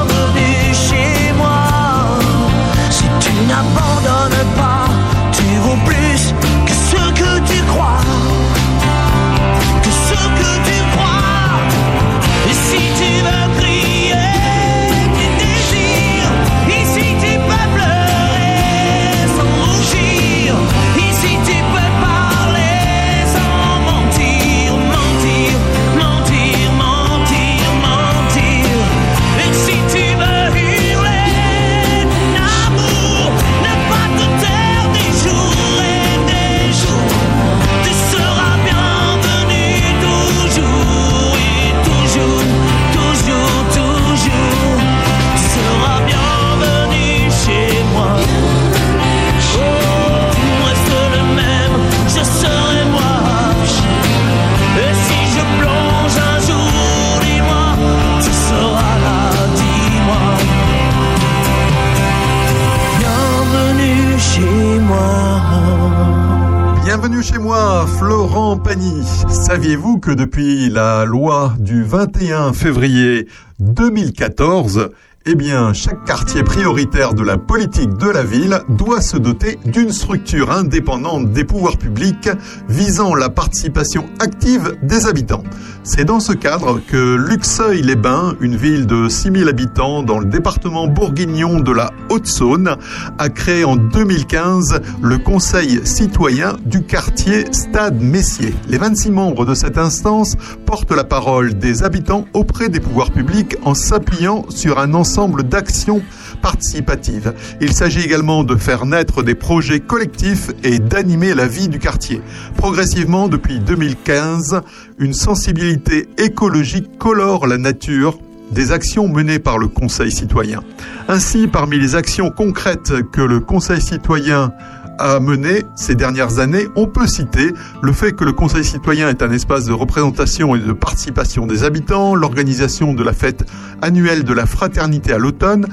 Florent Pagny. Saviez-vous que depuis la loi du 21 février 2014, eh bien, chaque quartier prioritaire de la politique de la ville doit se doter d'une structure indépendante des pouvoirs publics visant la participation active des habitants. C'est dans ce cadre que Luxeuil-les-Bains, une ville de 6000 habitants dans le département bourguignon de la Haute-Saône, a créé en 2015 le Conseil citoyen du quartier Stade Messier. Les 26 membres de cette instance portent la parole des habitants auprès des pouvoirs publics en s'appuyant sur un ensemble d'actions participatives. Il s'agit également de faire naître des projets collectifs et d'animer la vie du quartier. Progressivement, depuis 2015, une sensibilité écologique colore la nature des actions menées par le Conseil citoyen. Ainsi, parmi les actions concrètes que le Conseil citoyen a menées ces dernières années, on peut citer le fait que le Conseil citoyen est un espace de représentation et de participation des habitants, l'organisation de la fête annuelle de la fraternité à l'automne,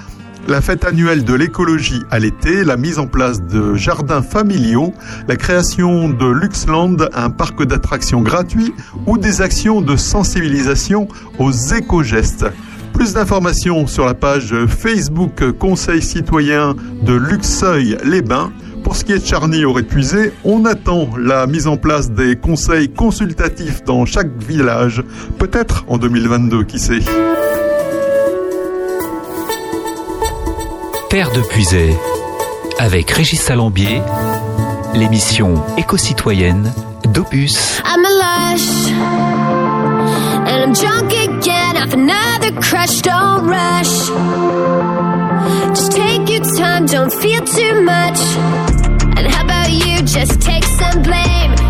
la fête annuelle de l'écologie à l'été, la mise en place de jardins familiaux, la création de Luxland, un parc d'attractions gratuit ou des actions de sensibilisation aux éco-gestes. Plus d'informations sur la page Facebook Conseil citoyen de Luxeuil-les-Bains. Pour ce qui est de Charny au Répuisé, on attend la mise en place des conseils consultatifs dans chaque village, peut-être en 2022, qui sait? Terre de Puisay, avec Régis Salambier, l'émission éco-citoyenne d'Opus. I'm a lush and I'm drunk again off another crush. Don't rush. Just take your time, don't feel too much. And how about you just take some blame?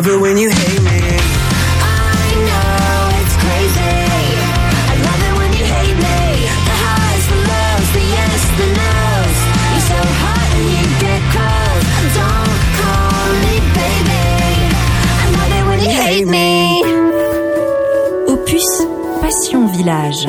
Love it when you hate me. I know it's crazy. I love it when you hate me. The highs, the lows, the yes, the no's. You're so hot and you get cold. Don't call me baby. I love it when you hate me. Opus Passion Village.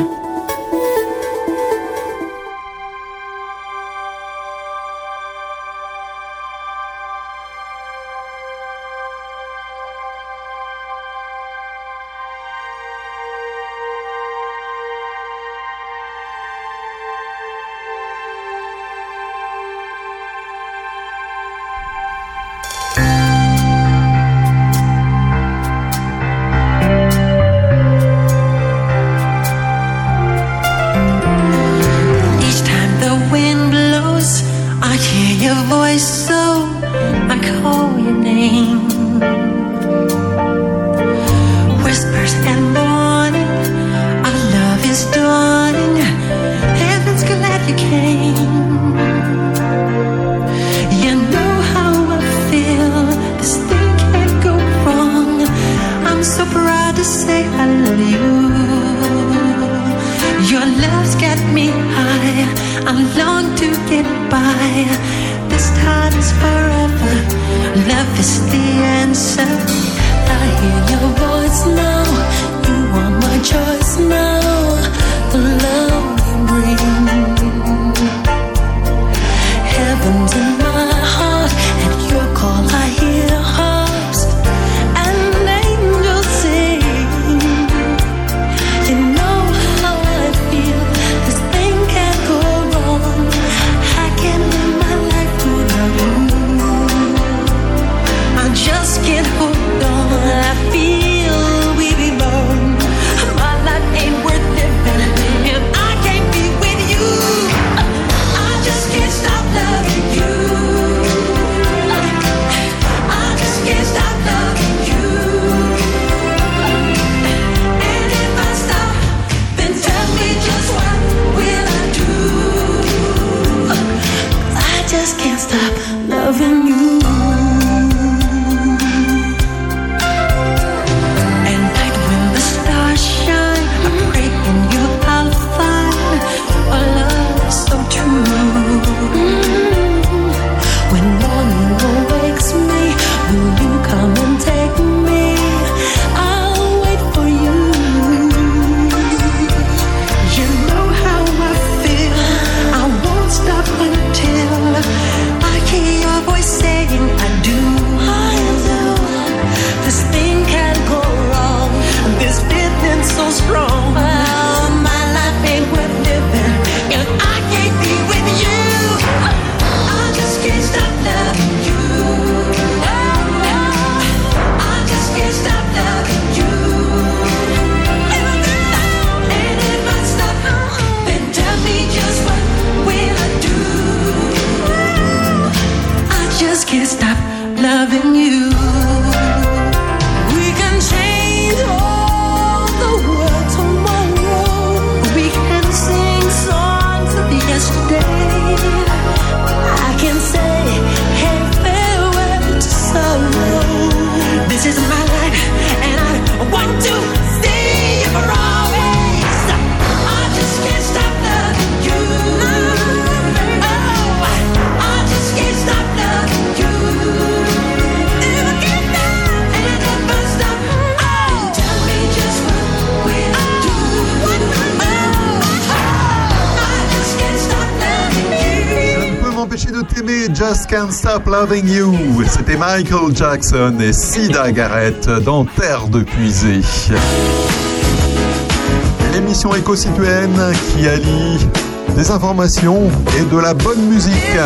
Just Can't Stop Loving You. C'était Michael Jackson et Sida Garrett dans Terre de Puisée. L'émission éco-citoyenne qui allie des informations et de la bonne musique.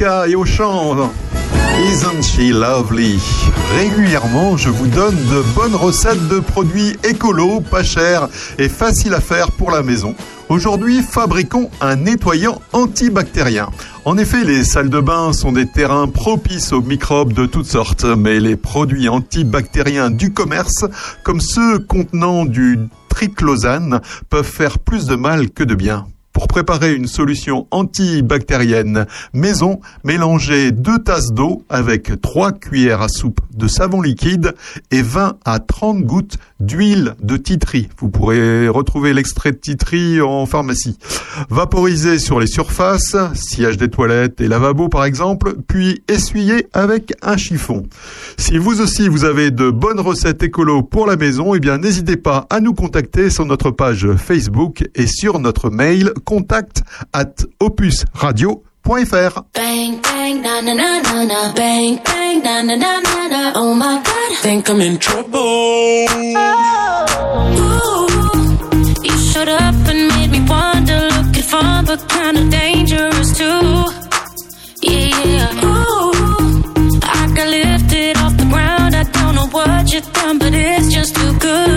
Et au chant. Lovely? Régulièrement, je vous donne de bonnes recettes de produits écolos, pas chers et faciles à faire pour la maison. Aujourd'hui, fabriquons un nettoyant antibactérien. En effet, les salles de bain sont des terrains propices aux microbes de toutes sortes, mais les produits antibactériens du commerce, comme ceux contenant du triclosane, peuvent faire plus de mal que de bien. Pour préparer une solution antibactérienne. Maison, mélangez 2 tasses d'eau avec 3 cuillères à soupe de savon liquide et 20 à 30 gouttes d'huile de titri. Vous pourrez retrouver l'extrait de titri en pharmacie. Vaporisez sur les surfaces, sillage des toilettes et lavabo par exemple, puis essuyez avec un chiffon. Si vous aussi vous avez de bonnes recettes écolo pour la maison, eh bien n'hésitez pas à nous contacter sur notre page Facebook et sur notre mail contact at opusradio.fr. Bang, bang, na na na na na. Bang, bang, na na na na na. Oh my god. Think I'm in trouble. Ooh, you showed up and made me wonder, looking fun but kinda dangerous too. Yeah, yeah. Ooh, I got lifted off the ground. I don't know what you done, but it's just too good.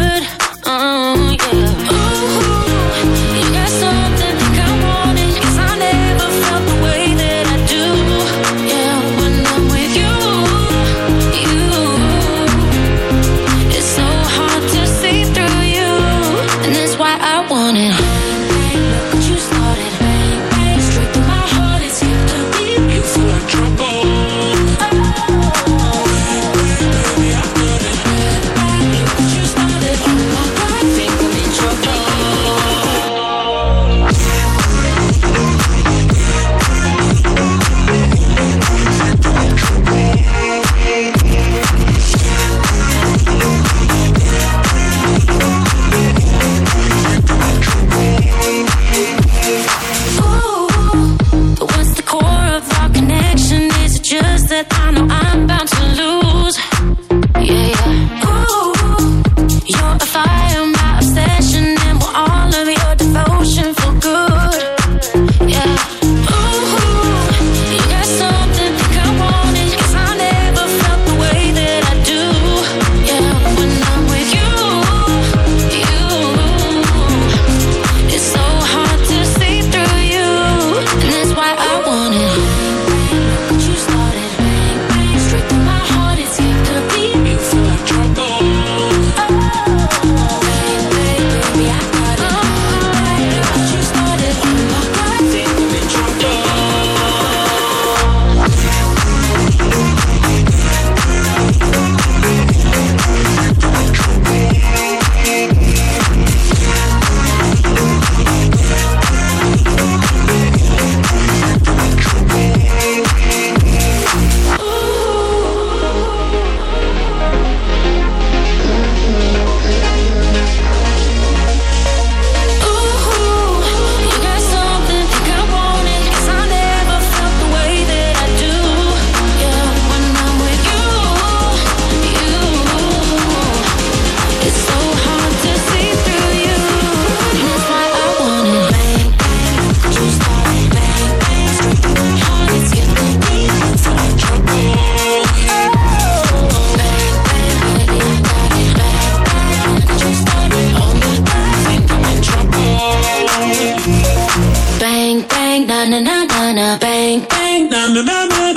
Na na na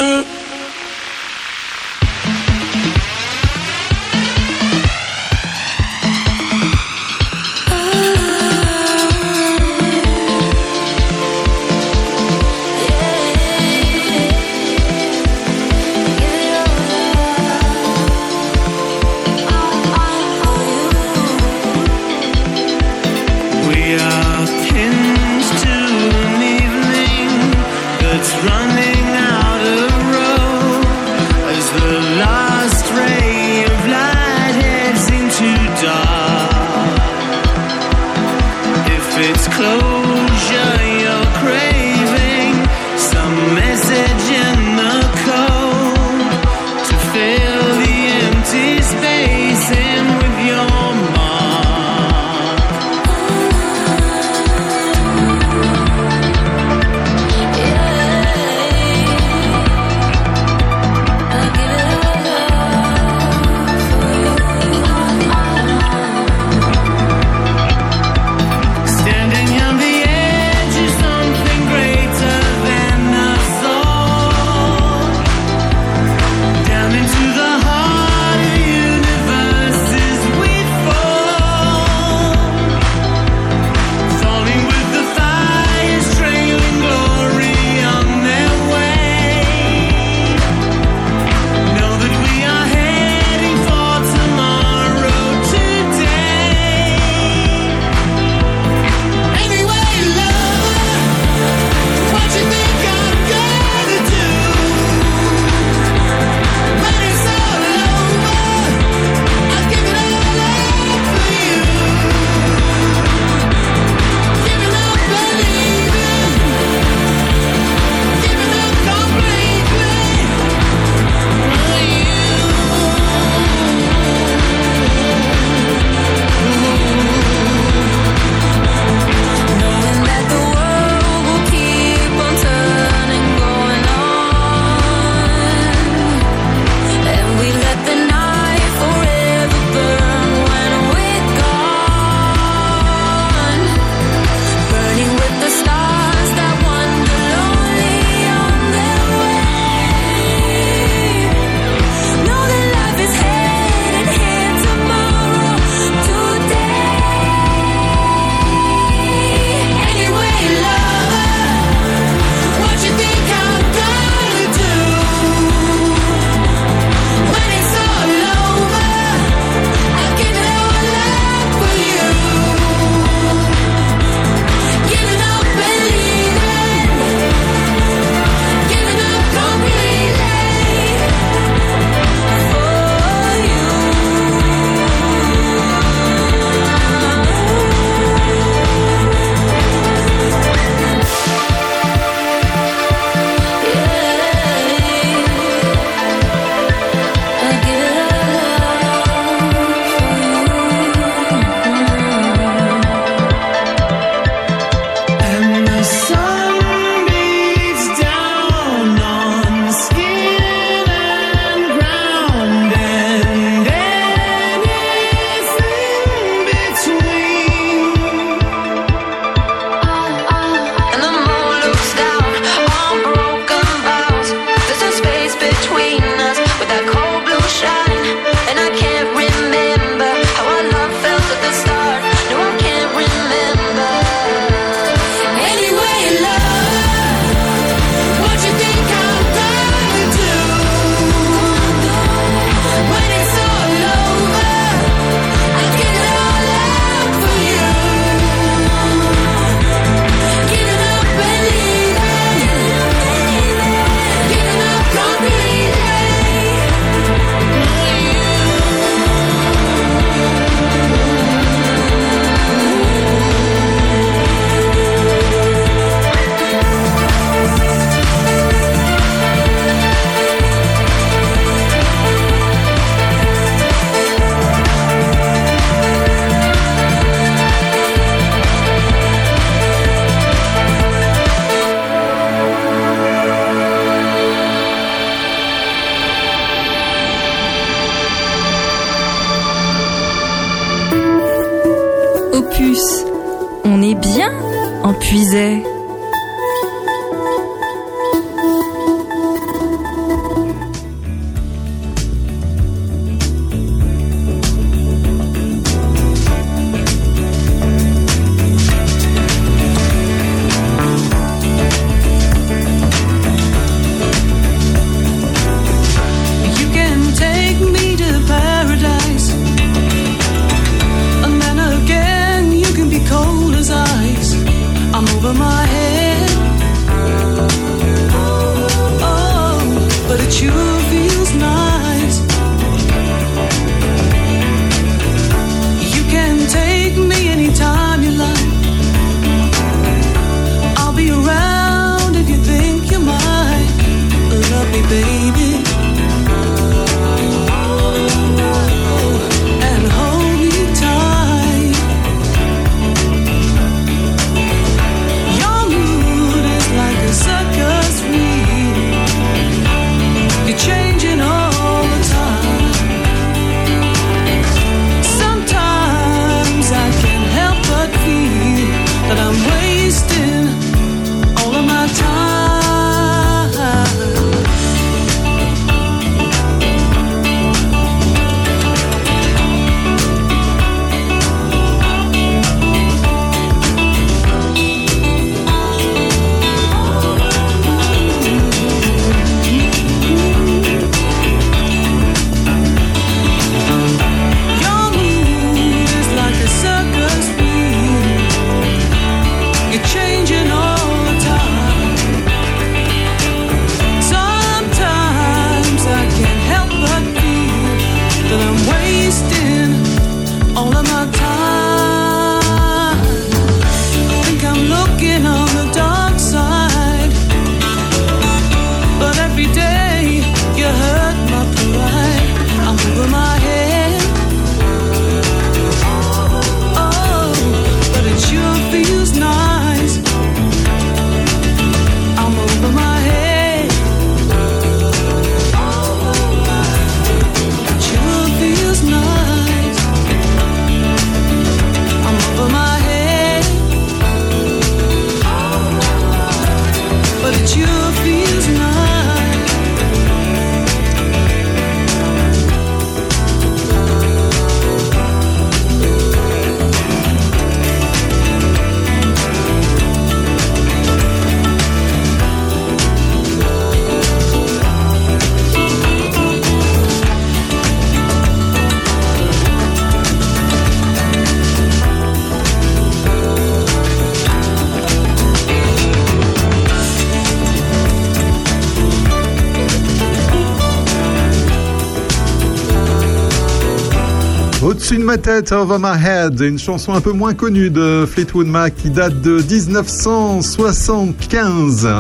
De ma tête, Over My Head, une chanson un peu moins connue de Fleetwood Mac qui date de 1975. «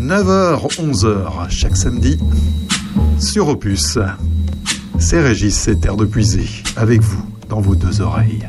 9h, 11h, chaque samedi, sur Opus. C'est Régis, c'est Terre de Puisée, avec vous, dans vos deux oreilles.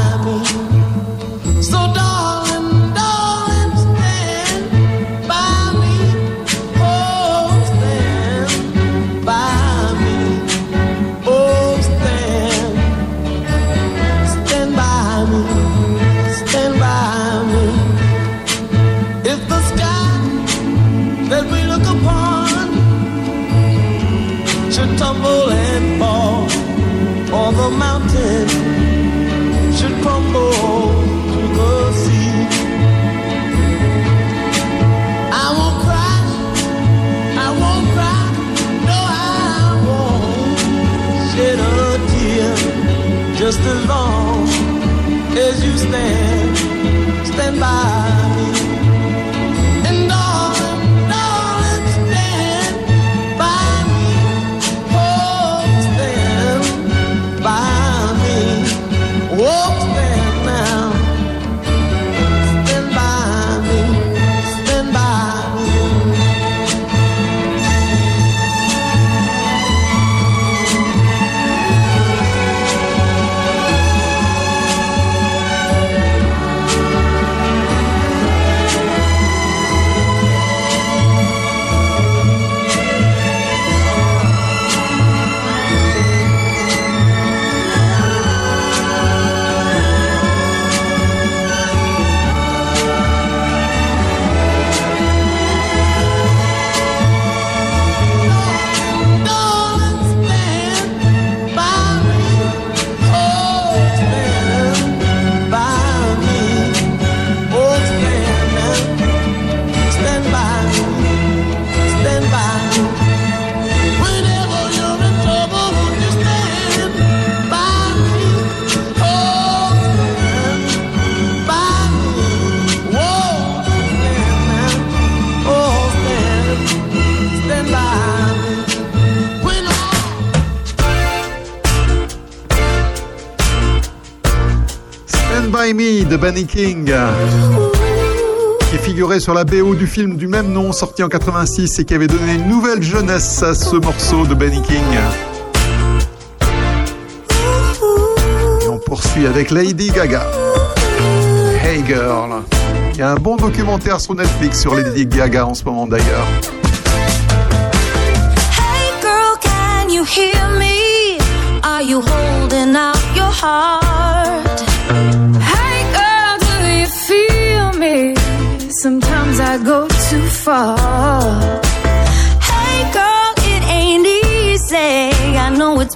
as you stand, stand by de Benny King, qui figurait sur la BO du film du même nom sorti en 86 et qui avait donné une nouvelle jeunesse à ce morceau de Benny King. Et on poursuit avec Lady Gaga. Hey Girl. Il y a un bon documentaire sur Netflix sur Lady Gaga en ce moment d'ailleurs. Hey girl, can you hear me? Are you holding out your heart? go too far. Hey, girl, it ain't easy. I know it's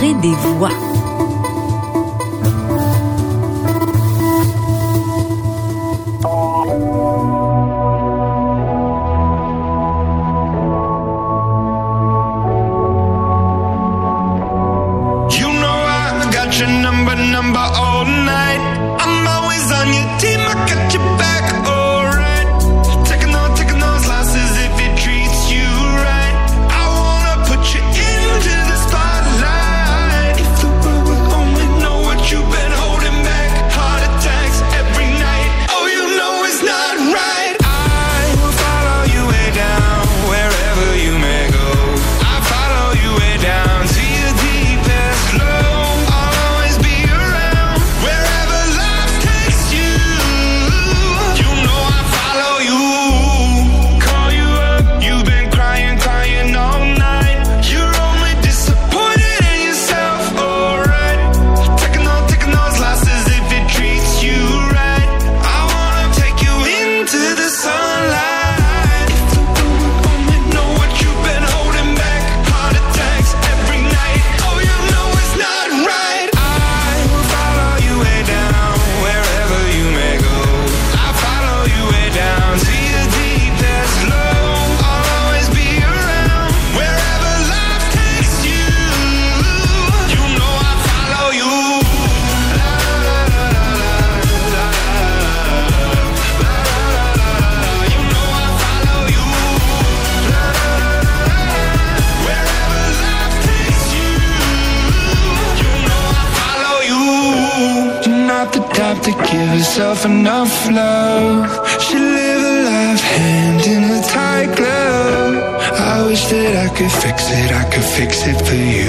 des voix. love should live a life hand in a tight glove. I wish that I could fix it, I could fix it for you.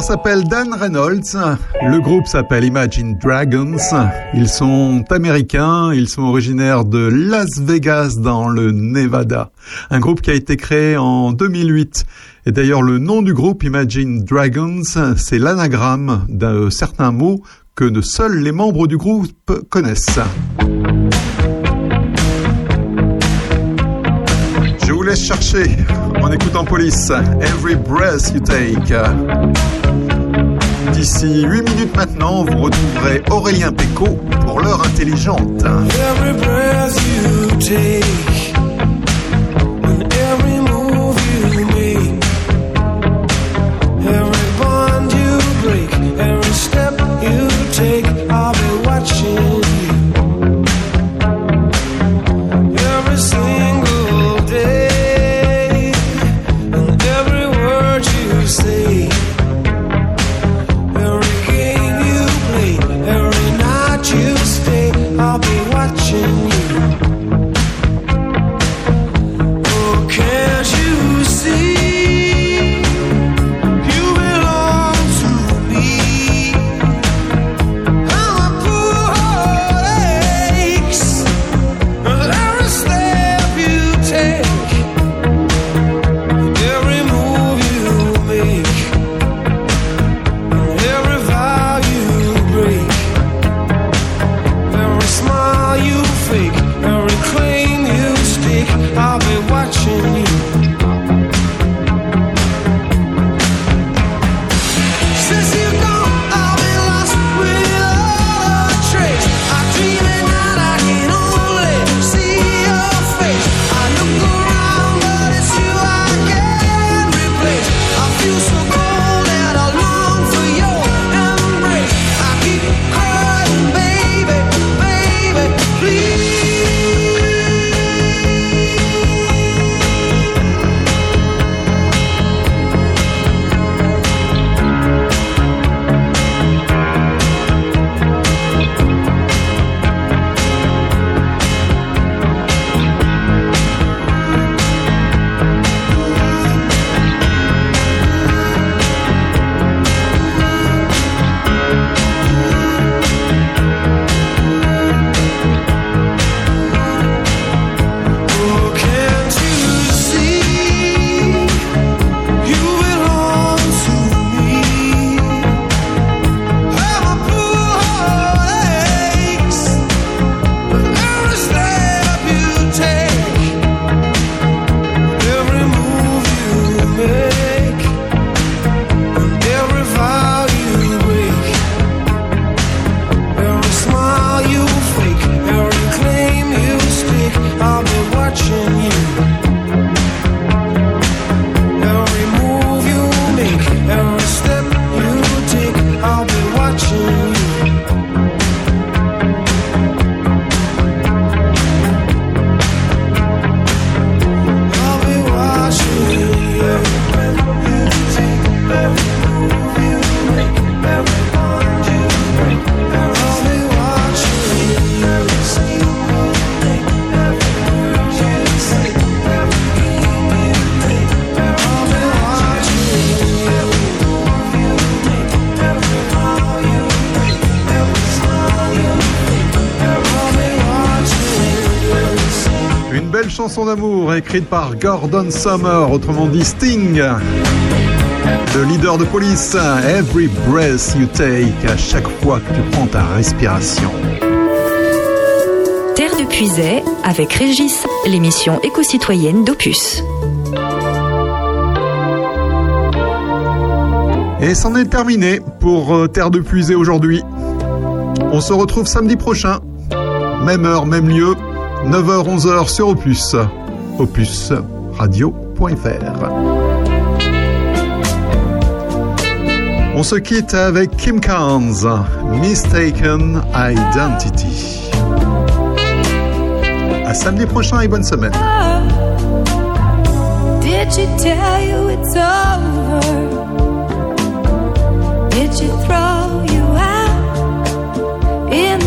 S'appelle Dan Reynolds. Le groupe s'appelle Imagine Dragons. Ils sont américains. Ils sont originaires de Las Vegas dans le Nevada. Un groupe qui a été créé en 2008. Et d'ailleurs, le nom du groupe Imagine Dragons, c'est l'anagramme d'un certain mot que seuls les membres du groupe connaissent. Je vous laisse chercher en écoutant Police, Every Breath You Take. D'ici 8 minutes maintenant, vous retrouverez Aurélien Péco pour l'heure intelligente. Every breath you take, écrite par Gordon Summer, autrement dit Sting. Le leader de police, Every Breath You Take, à chaque fois que tu prends ta respiration. Terre de Puisay avec Régis, l'émission éco-citoyenne d'Opus. Et c'en est terminé pour euh, Terre de Puisée aujourd'hui. On se retrouve samedi prochain, même heure, même lieu, 9h, 11h sur Opus, opusradio.fr. On se quitte avec Kim Carnes, Mistaken Identity. À samedi prochain et bonne semaine. Did she tell you it's over? Did she throw you out in